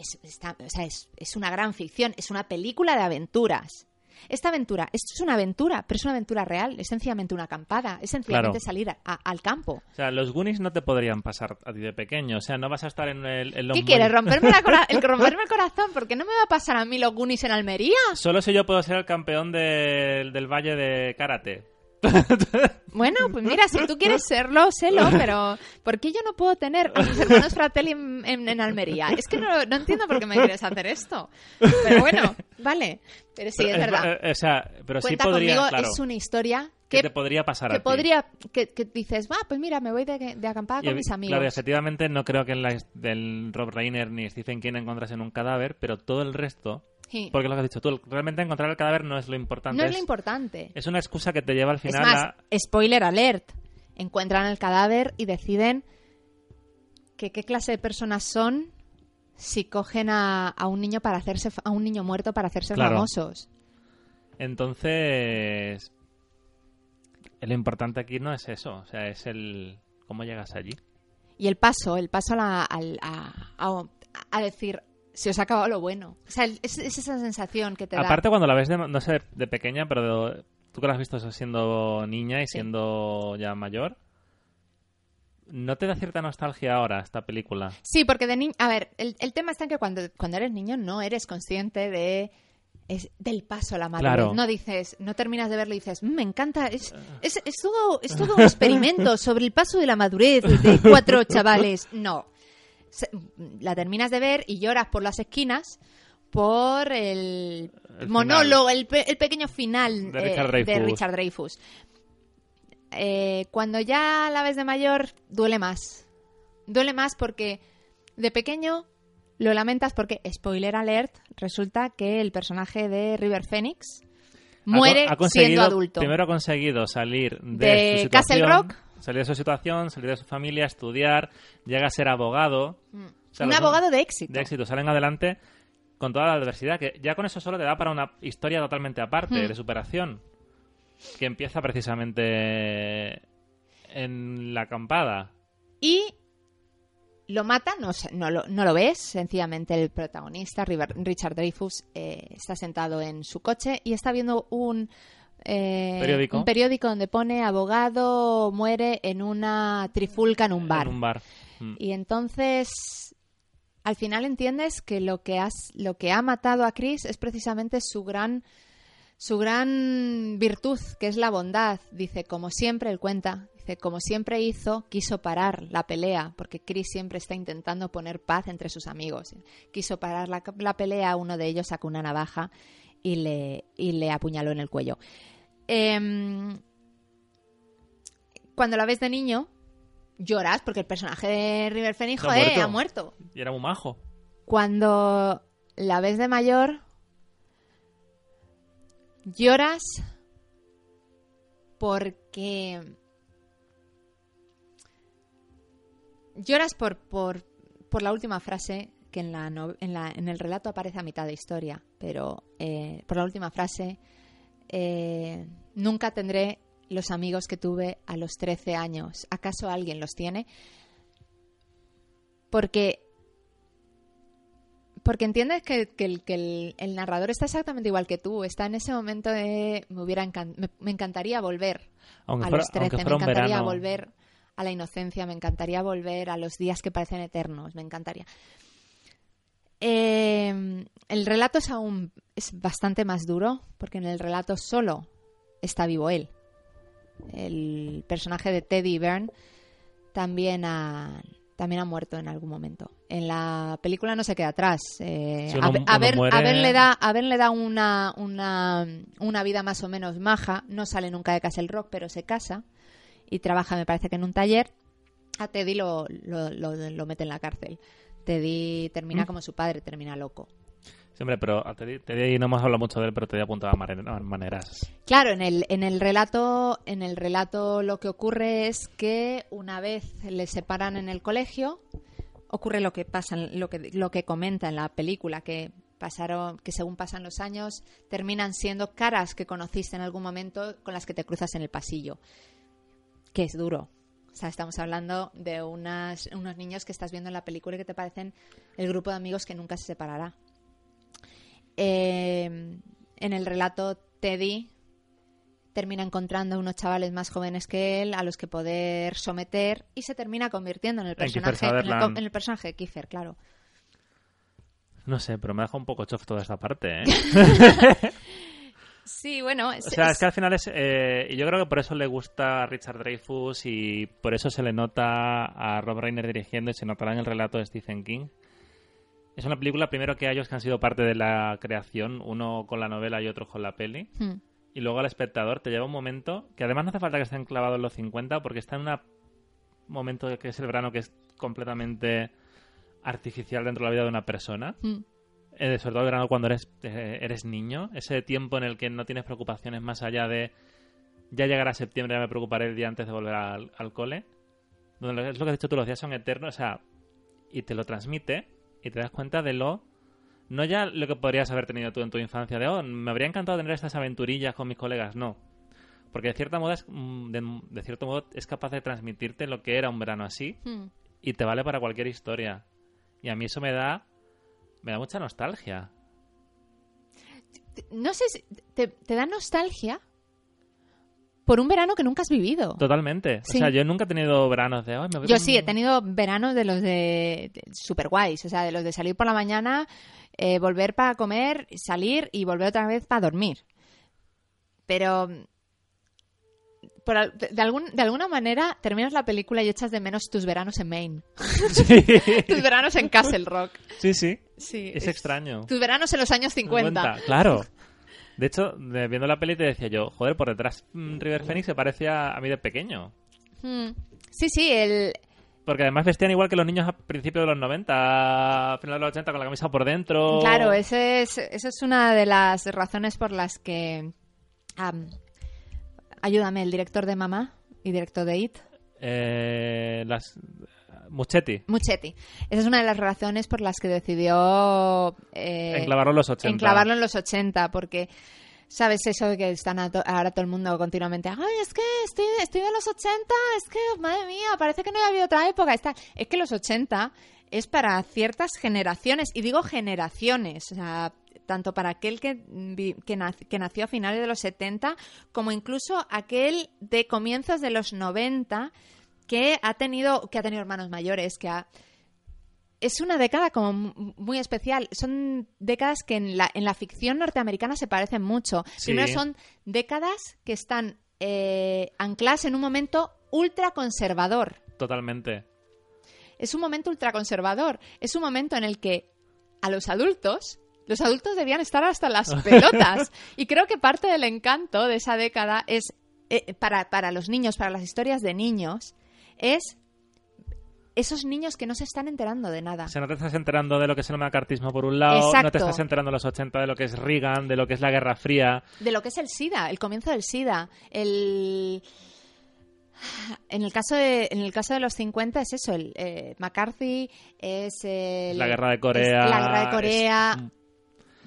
Speaker 2: es, está- o sea, es, es una gran ficción, es una película de aventuras. Esta aventura, esto es una aventura, pero es una aventura real, es sencillamente una acampada, es sencillamente
Speaker 1: Claro.
Speaker 2: salir a- a- al campo.
Speaker 1: O sea, los Goonies no te podrían pasar a ti de pequeño. O sea, no vas a estar en, el, en los
Speaker 2: ¿Qué quieres? ¿Romperme, la el, romperme el corazón? ¿Por qué no me va a pasar a mí los Goonies en Almería?
Speaker 1: Solo si yo puedo ser el campeón del- del Valle de Karate.
Speaker 2: Bueno, pues mira, si tú quieres serlo, sélo, pero ¿por qué yo no puedo tener a mis hermanos Fratelli en, en- en Almería? Es que no, no entiendo por qué me quieres hacer esto. Pero bueno, vale. Pero sí,
Speaker 1: Pero
Speaker 2: es verdad.
Speaker 1: eh, o sea, pero sí podría,
Speaker 2: conmigo,
Speaker 1: claro,
Speaker 2: es una historia
Speaker 1: que
Speaker 2: que,
Speaker 1: te podría pasar a
Speaker 2: que
Speaker 1: ti.
Speaker 2: podría, que, que dices, va, pues mira, me voy de, de acampada
Speaker 1: Y,
Speaker 2: con mis amigos.
Speaker 1: Claro, efectivamente no creo que en la, del Rob Reiner ni Stephen King encontrasen un cadáver, pero todo el resto,
Speaker 2: Sí.
Speaker 1: porque es lo que has dicho tú, realmente encontrar el cadáver no es lo importante.
Speaker 2: No es lo importante.
Speaker 1: es una excusa que te lleva al
Speaker 2: Es
Speaker 1: final
Speaker 2: más,
Speaker 1: a...
Speaker 2: spoiler alert. Encuentran el cadáver y deciden que qué clase de personas son si cogen a, a un niño para hacerse a un niño muerto para hacerse
Speaker 1: Claro.
Speaker 2: famosos.
Speaker 1: Entonces, lo importante aquí no es eso, o sea, es el cómo llegas allí.
Speaker 2: Y el paso, el paso a, la- al- a, a- a decir, se os ha acabado lo bueno. O sea, es, es esa sensación que te da.
Speaker 1: Aparte cuando la ves de, no sé, de pequeña, pero de- tú que la has visto siendo niña y
Speaker 2: Sí.
Speaker 1: siendo ya mayor, ¿no te da cierta nostalgia ahora esta película?
Speaker 2: Sí, porque de niño... A ver, el, el tema está en que cuando, cuando eres niño no eres consciente de es del paso a la madurez.
Speaker 1: Claro.
Speaker 2: No dices, no terminas de verlo y dices, "Mm, me encanta, es, es, es todo, es todo un experimento sobre el paso de la madurez de cuatro chavales. No. La terminas de ver y lloras por las esquinas por el,
Speaker 1: El
Speaker 2: monólogo, el, pe- el pequeño final
Speaker 1: De
Speaker 2: eh,
Speaker 1: Richard
Speaker 2: de
Speaker 1: Dreyfuss.
Speaker 2: Richard Dreyfuss. Eh, cuando ya la ves de mayor, duele más. Duele más porque de pequeño lo lamentas porque, spoiler alert, resulta que el personaje de River Phoenix muere
Speaker 1: Ha
Speaker 2: siendo adulto.
Speaker 1: Primero ha conseguido salir de,
Speaker 2: De
Speaker 1: su
Speaker 2: Castle Rock.
Speaker 1: Salir de su situación, salir de su familia, estudiar, llega a ser abogado. O sea,
Speaker 2: Un abogado de éxito.
Speaker 1: de éxito, salen adelante con toda la adversidad, que ya con eso solo te da para una historia totalmente aparte,
Speaker 2: Hmm.
Speaker 1: de superación, que empieza precisamente en la acampada.
Speaker 2: Y lo mata, no, no, lo, no lo ves, sencillamente el protagonista, Richard Dreyfuss, eh, está sentado en su coche y está viendo un, eh,
Speaker 1: Periódico.
Speaker 2: un periódico donde pone abogado muere en una trifulca en un bar.
Speaker 1: En un bar. Mm.
Speaker 2: Y entonces, al final entiendes que lo que, has, lo que ha matado a Chris es precisamente su gran, su gran virtud, que es la bondad. Dice, como siempre, él cuenta, dice, como siempre hizo, quiso parar la pelea, porque Chris siempre está intentando poner paz entre sus amigos. Quiso parar la, la pelea, uno de ellos sacó una navaja y le, y le apuñaló en el cuello. Em, cuando la ves de niño, lloras porque el personaje de River Phoenix,
Speaker 1: No muerto.
Speaker 2: ha muerto.
Speaker 1: Y era muy majo.
Speaker 2: Cuando la ves de mayor, lloras porque... Lloras por, por, por la última frase que en, la no- en, la- en el relato aparece a mitad de historia, pero eh, por la última frase, eh, nunca tendré los amigos que tuve a los 13 años. ¿Acaso alguien los tiene? Porque porque entiendes que, que el, que el- el narrador está exactamente igual que tú. Está en ese momento de. Me, hubiera encan- me, me encantaría volver
Speaker 1: Aunque
Speaker 2: a
Speaker 1: fuera,
Speaker 2: los
Speaker 1: aunque
Speaker 2: 13. Me encantaría
Speaker 1: verano.
Speaker 2: volver a la inocencia. Me encantaría volver a los días que parecen eternos. Me encantaría. Eh, el relato es aún. Es bastante más duro. Porque en el relato solo está vivo él. El personaje de Teddy Byrne también ha, también ha muerto en algún momento. En la película no se queda atrás. Eh,
Speaker 1: Si
Speaker 2: a,
Speaker 1: uno-
Speaker 2: a
Speaker 1: uno
Speaker 2: ver,
Speaker 1: muere-
Speaker 2: a ver le da, a ver le da una, una, una vida más o menos maja. No sale nunca de Castle Rock, pero se casa y trabaja, me parece que en un taller. A Teddy lo, lo, lo, lo mete en la cárcel. Teddy termina
Speaker 1: Mm.
Speaker 2: como su padre, termina loco.
Speaker 1: Siempre, pero a Teddy, Teddy no hemos hablado mucho de él, pero Teddy apuntaba mane- maneras.
Speaker 2: Claro, en el, en el relato, en el relato lo que ocurre es que una vez le separan en el colegio, ocurre lo que pasa, lo que, lo que comenta en la película, que pasaron, que según pasan los años, terminan siendo caras que conociste en algún momento con las que te cruzas en el pasillo. Que es duro. O sea, estamos hablando de unas, unos niños que estás viendo en la película y que te parecen el grupo de amigos que nunca se separará. Eh, en el relato, Teddy termina encontrando unos chavales más jóvenes que él a los que poder someter y se termina convirtiendo en el personaje, en el, en el personaje de Kiefer, claro.
Speaker 1: No sé, pero me deja un poco chof toda esta parte, ¿eh?
Speaker 2: Sí, bueno, es,
Speaker 1: O sea,
Speaker 2: es-
Speaker 1: es que al final es... eh, y yo creo que por eso le gusta a Richard Dreyfus y por eso se le nota a Rob Reiner dirigiendo y se notará en el relato de Stephen King. Es una película, primero que ellos que han sido parte de la creación, uno con la novela y otro con la peli.
Speaker 2: Hmm.
Speaker 1: Y luego al espectador te lleva un momento que además no hace falta que estén clavados en los 50 porque está en un momento que es el verano que es completamente artificial dentro de la vida de una persona.
Speaker 2: Hmm.
Speaker 1: Eh, sobre todo el verano cuando eres, eh, eres niño, ese tiempo en el que no tienes preocupaciones más allá de ya llegará septiembre, ya me preocuparé el día antes de volver al, al cole. Donde es lo que has dicho tú, los días son eternos, o sea, y te lo transmite y te das cuenta de lo. No ya lo que podrías haber tenido tú en tu infancia, de oh, me habría encantado tener estas aventurillas con mis colegas, no. Porque de cierta modo es, mm, de, de cierto modo es capaz de transmitirte lo que era un verano así
Speaker 2: Hmm.
Speaker 1: y te vale para cualquier historia. Y a mí eso me da me da mucha nostalgia.
Speaker 2: No sé si te, te da nostalgia por un verano que nunca has vivido.
Speaker 1: Totalmente.
Speaker 2: Sí.
Speaker 1: O sea, yo nunca he tenido veranos de... "Ay, me voy
Speaker 2: Yo
Speaker 1: con-
Speaker 2: sí, he tenido veranos de los de, de super guays, o sea, de los de salir por la mañana, eh, volver para comer, salir y volver otra vez para dormir. Pero por de algún, de alguna manera terminas la película y echas de menos tus veranos en Maine,
Speaker 1: Sí.
Speaker 2: tus veranos en Castle Rock.
Speaker 1: sí, sí.
Speaker 2: Sí,
Speaker 1: Es extraño.
Speaker 2: Tus veranos en los años 50.
Speaker 1: Claro. De hecho, viendo la peli te decía yo, joder, por detrás mm, River Phoenix se parecía a mí de pequeño.
Speaker 2: Mm. Sí, sí, el,
Speaker 1: Porque además vestían igual que los niños a principios de los 90, a finales de los 80 con la camisa por dentro.
Speaker 2: Claro, ese es, esa es una de las razones por las que... am, ayúdame, el director de Mamá y director de It,
Speaker 1: Eh, las... Muchetti.
Speaker 2: Muchetti. Esa es una de las razones por las que decidió... eh,
Speaker 1: Enclavarlo en los 80.
Speaker 2: enclavarlo en los 80, porque... ¿Sabes eso de que están a to- ahora todo el mundo continuamente? Ay, es que estoy, estoy de los 80, es que, madre mía, parece que no ha habido otra época. Está... Es que los 80 es para ciertas generaciones, y digo generaciones, o sea, tanto para aquel que nació a finales de los 70, como incluso aquel de comienzos de los 90 que ha tenido, que ha tenido hermanos mayores, que ha, es una década como mu- muy especial. Son décadas que en la, en la ficción norteamericana se parecen mucho.
Speaker 1: Sí.
Speaker 2: Primero son décadas que están eh, ancladas en un momento ultraconservador.
Speaker 1: Totalmente.
Speaker 2: Es un momento ultraconservador. Es un momento en el que a los adultos, los adultos debían estar hasta las pelotas. y creo que parte del encanto de esa década es, eh, para, para los niños, para las historias de niños, es esos niños que no se están enterando de nada.
Speaker 1: O sea, no te estás enterando de lo que es el macartismo por un lado, no te estás enterando en los 80 de lo que es Reagan, de lo que es la Guerra Fría.
Speaker 2: de lo que es el SIDA, el comienzo del SIDA, el en el caso de en el caso de los 50 es eso, el eh, McCarthy es el-
Speaker 1: la Guerra de Corea.
Speaker 2: la guerra de Corea,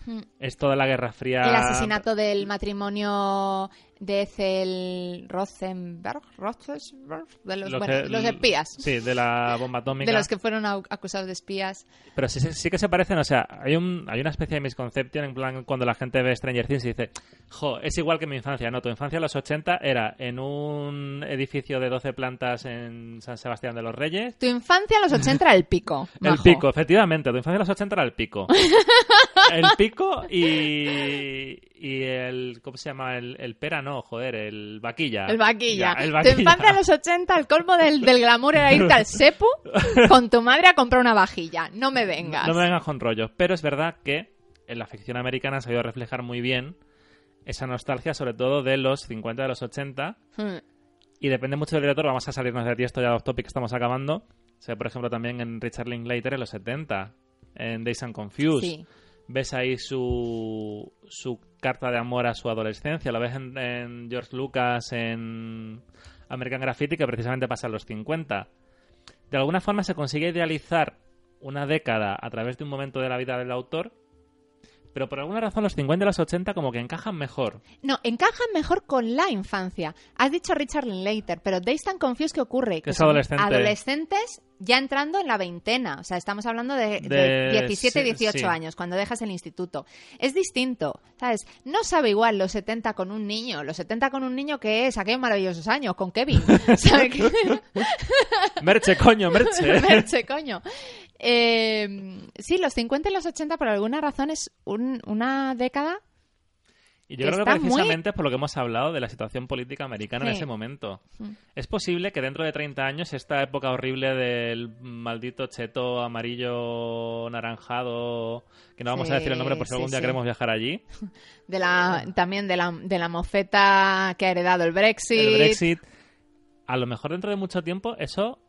Speaker 1: Es, es toda la Guerra Fría.
Speaker 2: el asesinato del matrimonio de Ethel Rosenberg, Rosenberg, de los,
Speaker 1: Lo
Speaker 2: bueno,
Speaker 1: que-
Speaker 2: los espías,
Speaker 1: Sí, de la bomba atómica.
Speaker 2: de los que fueron acusados de espías.
Speaker 1: Pero sí, sí- sí que se parecen, o sea, hay, un, hay una especie de misconception en plan cuando la gente ve Stranger Things y dice, jo, es igual que mi infancia. No, tu infancia en los 80 era en un edificio de 12 plantas en San Sebastián de los Reyes.
Speaker 2: Tu infancia en los 80 era el pico.
Speaker 1: El pico, efectivamente, tu infancia en los 80 era el pico. el pico y, y el, ¿cómo se llama? El, el pera, no, joder, el vaquilla.
Speaker 2: El vaquilla.
Speaker 1: Ya, el
Speaker 2: Tu
Speaker 1: vaquilla.
Speaker 2: infancia en los 80, el colmo del, del glamour era irte al Sepu con tu madre a comprar una vajilla. No me vengas.
Speaker 1: No me vengas con rollos. Pero es verdad que en la ficción americana se ha sabido reflejar muy bien esa nostalgia, sobre todo de los 50 de los 80.
Speaker 2: Hmm.
Speaker 1: Y depende mucho del director. Vamos a salirnos de ti, esto ya off topic, estamos acabando. O sea, por ejemplo, también en Richard Linklater en los 70, en Days and Confused.
Speaker 2: Sí.
Speaker 1: Ves ahí su, su carta de amor a su adolescencia. Lo ves en, en George Lucas, en American Graffiti, que precisamente pasa en los 50. De alguna forma se consigue idealizar una década a través de un momento de la vida del autor, pero por alguna razón los 50 y los 80 como que encajan mejor.
Speaker 2: No, encajan mejor con la infancia. Has dicho Richard Linklater, pero Days and Confused, ¿qué ocurre?
Speaker 1: Que es
Speaker 2: son
Speaker 1: adolescente.
Speaker 2: adolescentes ya entrando en la veintena. O sea, estamos hablando de, de
Speaker 1: De-
Speaker 2: 17,
Speaker 1: sí,
Speaker 2: 18
Speaker 1: sí.
Speaker 2: años, cuando dejas el instituto. Es distinto, ¿sabes? No sabe igual los 70 con un niño. Los 70 con un niño que es aquellos maravillosos años, con Kevin. ¿Sabes?
Speaker 1: Merche, coño, Merche.
Speaker 2: Merche, coño. Eh, sí, los 50 y los 80 por alguna razón es un- una década.
Speaker 1: Y yo creo que
Speaker 2: muy-
Speaker 1: precisamente es por lo que hemos hablado de la situación política americana en ese momento. Es posible que dentro de 30 años esta época horrible del maldito cheto amarillo naranjado, que no vamos a decir el nombre por si algún día queremos viajar allí,
Speaker 2: De la, también de la, de la mofeta que ha heredado el Brexit.
Speaker 1: el Brexit, a lo mejor dentro de mucho tiempo eso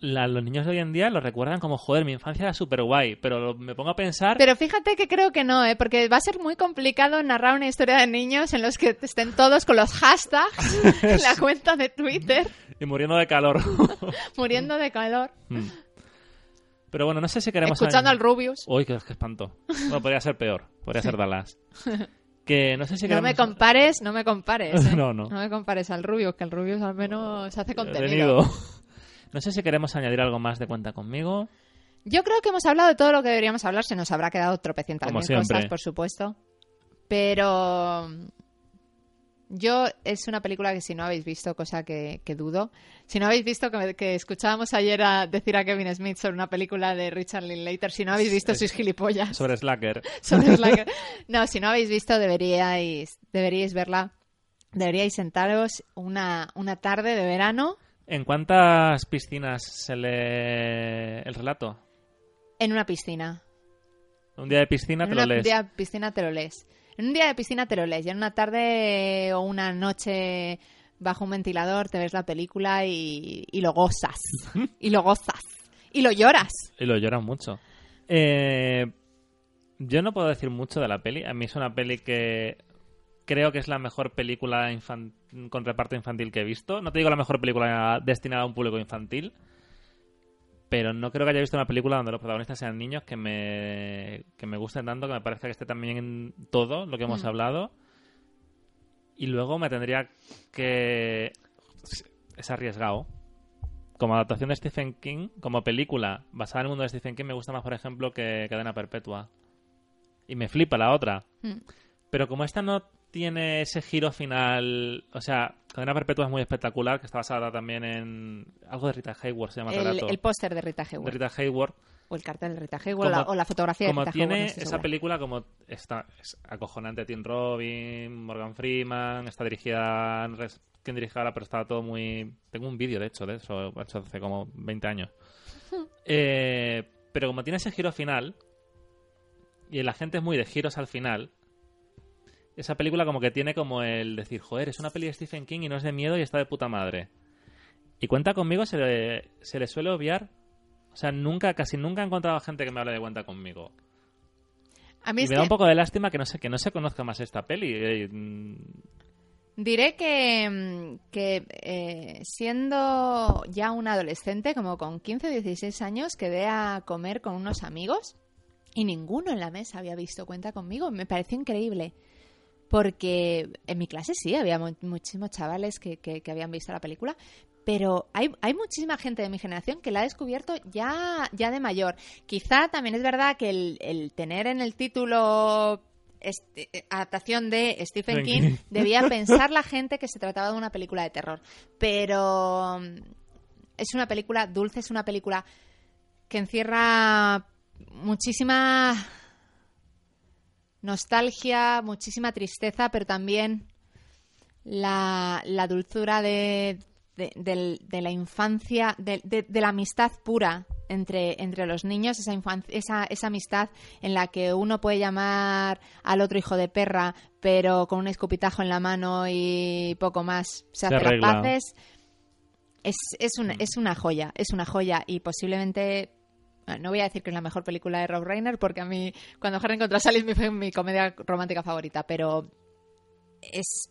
Speaker 1: la- los niños de hoy en día lo recuerdan como, joder, mi infancia era súper guay, pero lo- me pongo a pensar...
Speaker 2: Pero fíjate que creo que no, ¿eh? porque va a ser muy complicado narrar una historia de niños en los que estén todos con los hashtags en la cuenta de Twitter,
Speaker 1: Y muriendo de calor.
Speaker 2: muriendo de calor,
Speaker 1: Mm. Pero bueno, no sé si queremos...
Speaker 2: escuchando al Rubius.
Speaker 1: Uy, qué, qué espanto. Bueno, podría ser peor. Podría ser Dallas. Que no sé si
Speaker 2: No
Speaker 1: queremos...
Speaker 2: me compares, no me compares. ¿eh?
Speaker 1: No, no.
Speaker 2: No me compares al Rubius, que el Rubius al menos hace contenido.
Speaker 1: No sé si queremos añadir algo más de cuenta conmigo.
Speaker 2: Yo creo que hemos hablado de todo lo que deberíamos hablar. Se nos habrá quedado tropecientas mil cosas, por supuesto. Pero Yo es una película que si no habéis visto, cosa que, que dudo, si no habéis visto que, que escuchábamos ayer a decir a Kevin Smith sobre una película de Richard Linklater, si no habéis visto sois gilipollas.
Speaker 1: Sobre Slacker.
Speaker 2: Sobre Slacker. No, si no habéis visto deberíais, deberíais verla. Deberíais sentaros una, una tarde de verano
Speaker 1: ¿En cuántas piscinas se lee el relato?
Speaker 2: en una piscina.
Speaker 1: Un día de piscina
Speaker 2: en
Speaker 1: te lo lees.
Speaker 2: día de piscina te lo lees. En un día de piscina te lo lees. Y en una tarde o una noche bajo un ventilador te ves la película y, y lo gozas. y lo gozas. Y lo lloras.
Speaker 1: Y lo lloran mucho. Eh, yo no puedo decir mucho de la peli. A mí es una peli que creo que es la mejor película con reparto infantil que he visto. No te digo la mejor película destinada a un público infantil, pero no creo que haya visto una película donde los protagonistas sean niños que me, que me gusten tanto, que me parezca que esté también en todo lo que hemos
Speaker 2: Mm.
Speaker 1: hablado. Y luego me tendría que... Es arriesgado. Como adaptación de Stephen King, como película basada en el mundo de Stephen King, me gusta más, por ejemplo, que Cadena Perpetua. Y me flipa la otra.
Speaker 2: Mm.
Speaker 1: Pero como esta no tiene ese giro final, o sea, Cadena Perpetua es muy espectacular, que está basada también en algo de Rita Hayworth, se llama el
Speaker 2: El,
Speaker 1: relato.
Speaker 2: el póster de Rita
Speaker 1: de
Speaker 2: Hayworth.
Speaker 1: Rita Hayworth.
Speaker 2: O el cartel de Rita Hayworth. o la-
Speaker 1: Como-
Speaker 2: o la fotografía
Speaker 1: Como
Speaker 2: de Rita Hayworth.
Speaker 1: tiene
Speaker 2: no
Speaker 1: esa película, como está es acojonante Tim Robin, Morgan Freeman, está dirigida, no sé quién dirige ahora, pero estaba todo muy... Tengo un vídeo, de hecho, de eso, hecho hace como 20 años. Eh, pero como tiene ese giro final, y la gente es muy de giros al final, esa película como que tiene como el decir, joder, es una peli de Stephen King y no es de miedo y está de puta madre. Y cuenta conmigo se le, se le suele obviar. O sea, nunca, casi nunca he encontrado gente que me hable de cuenta conmigo.
Speaker 2: A mí
Speaker 1: Y
Speaker 2: es
Speaker 1: me da un poco de lástima que no se, que no se conozca más esta peli. Eh, mm,
Speaker 2: diré que, mm, que eh, siendo ya un adolescente, como con 15 o 16 años, quedé a comer con unos amigos y ninguno en la mesa había visto cuenta conmigo. Me pareció increíble. Porque en mi clase sí, había mu- muchísimos chavales que, que- que habían visto la película, pero hay, hay muchísima gente de mi generación que la ha descubierto ya, ya de mayor. Quizá también es verdad que el, el tener en el título este, eh, adaptación de Stephen
Speaker 1: Stephen
Speaker 2: King,
Speaker 1: King.
Speaker 2: debía pensar la gente que se trataba de una película de terror. Pero mm, es una película dulce, es una película que encierra muchísima nostalgia, muchísima tristeza, pero también la, la dulzura de, de, la infancia, de, la amistad pura entre, entre los niños, esa, infan- esa, esa amistad en la que uno puede llamar al otro hijo de perra, pero con un escupitajo en la mano y poco más se, hace las paces. Es, es, una, es una joya, es una joya y posiblemente no voy a decir que es la mejor película de Rob Reiner porque a mí cuando Harry encontró a Sally fue mi comedia romántica favorita, pero es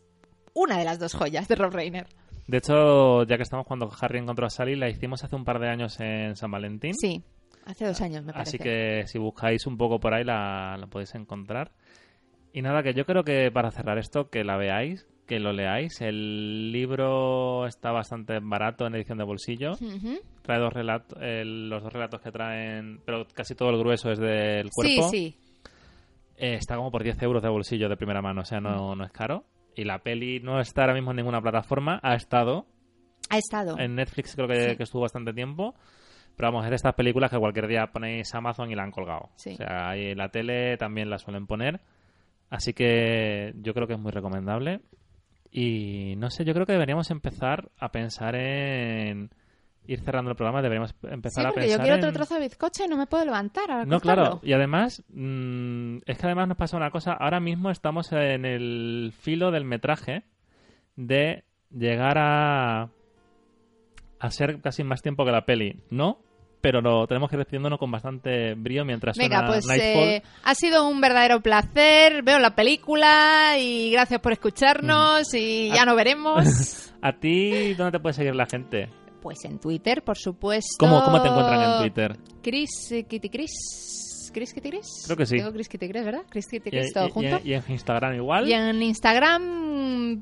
Speaker 2: una de las dos joyas de Rob Reiner.
Speaker 1: De hecho, ya que estamos cuando Harry encontró a Sally, la hicimos hace un par de años en San Valentín.
Speaker 2: Sí, hace dos años me parece.
Speaker 1: Así que si buscáis un poco por ahí la, la podéis encontrar. Y nada, que yo creo que para cerrar esto, que la veáis, que lo leáis. El libro está bastante barato en edición de bolsillo. Trae dos relatos, los dos relatos que traen, pero casi todo el grueso es del
Speaker 2: Sí,
Speaker 1: cuerpo.
Speaker 2: sí.
Speaker 1: Eh, está como por 10 euros de bolsillo de primera mano, o sea, no, no es caro. Y la peli no está ahora mismo en ninguna plataforma, ha estado
Speaker 2: Ha estado.
Speaker 1: en Netflix, creo que,
Speaker 2: Sí.
Speaker 1: que estuvo bastante tiempo. Pero vamos, es de estas películas que cualquier día ponéis Amazon y la han colgado.
Speaker 2: Sí.
Speaker 1: O sea, ahí en la tele también la suelen poner. Así que yo creo que es muy recomendable. Y no sé, yo creo que deberíamos empezar a pensar en ir cerrando el programa. Deberíamos
Speaker 2: Sí,
Speaker 1: empezar a
Speaker 2: porque
Speaker 1: pensar
Speaker 2: yo quiero
Speaker 1: en...
Speaker 2: otro trozo de bizcocho y no me puedo levantar. a
Speaker 1: No, claro. Y además, mm, es que además nos pasa una cosa. Ahora mismo estamos en el filo del metraje de llegar a a ser casi más tiempo que la peli. No, pero lo tenemos que ir recibiéndonos con bastante brío mientras
Speaker 2: Venga,
Speaker 1: suena
Speaker 2: pues
Speaker 1: Nightfall.
Speaker 2: eh, ha sido un verdadero placer. Veo la película y gracias por escucharnos y ya
Speaker 1: A-
Speaker 2: no veremos.
Speaker 1: ¿A ti dónde te puede seguir la gente?
Speaker 2: Pues en Twitter, por supuesto.
Speaker 1: ¿Cómo, cómo te encuentran en Twitter?
Speaker 2: Chris eh, Kitty Chris. ¿Chris Kitty Chris?
Speaker 1: Creo que sí.
Speaker 2: Digo Chris Kitty Chris, ¿verdad? Chris Kitty
Speaker 1: Y,
Speaker 2: Chris, todo
Speaker 1: y-
Speaker 2: junto.
Speaker 1: y- y en Instagram igual.
Speaker 2: Y en Instagram,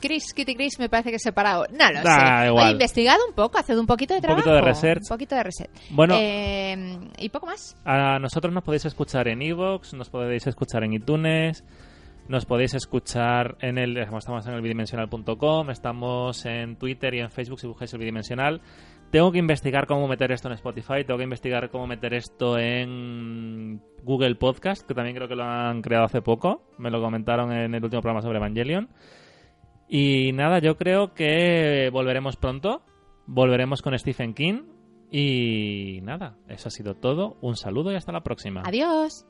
Speaker 2: Chris Kitty Chris me parece que es separado. No lo
Speaker 1: Da
Speaker 2: sé.
Speaker 1: igual.
Speaker 2: He investigado un poco, haced un poquito de
Speaker 1: Un
Speaker 2: trabajo.
Speaker 1: poquito de research.
Speaker 2: Un poquito de reset.
Speaker 1: Bueno,
Speaker 2: Eh, y poco más.
Speaker 1: A nosotros nos podéis escuchar en Evox, nos podéis escuchar en iTunes, Nos podéis escuchar en el. Estamos en el bidimensional.com, estamos en Twitter y en Facebook si buscáis el bidimensional. Tengo que investigar cómo meter esto en Spotify, tengo que investigar cómo meter esto en Google Podcast, que también creo que lo han creado hace poco. Me lo comentaron en el último programa sobre Evangelion. Y nada, yo creo que volveremos pronto. Volveremos con Stephen King. Y nada, eso ha sido todo. Un saludo y hasta la próxima.
Speaker 2: Adiós.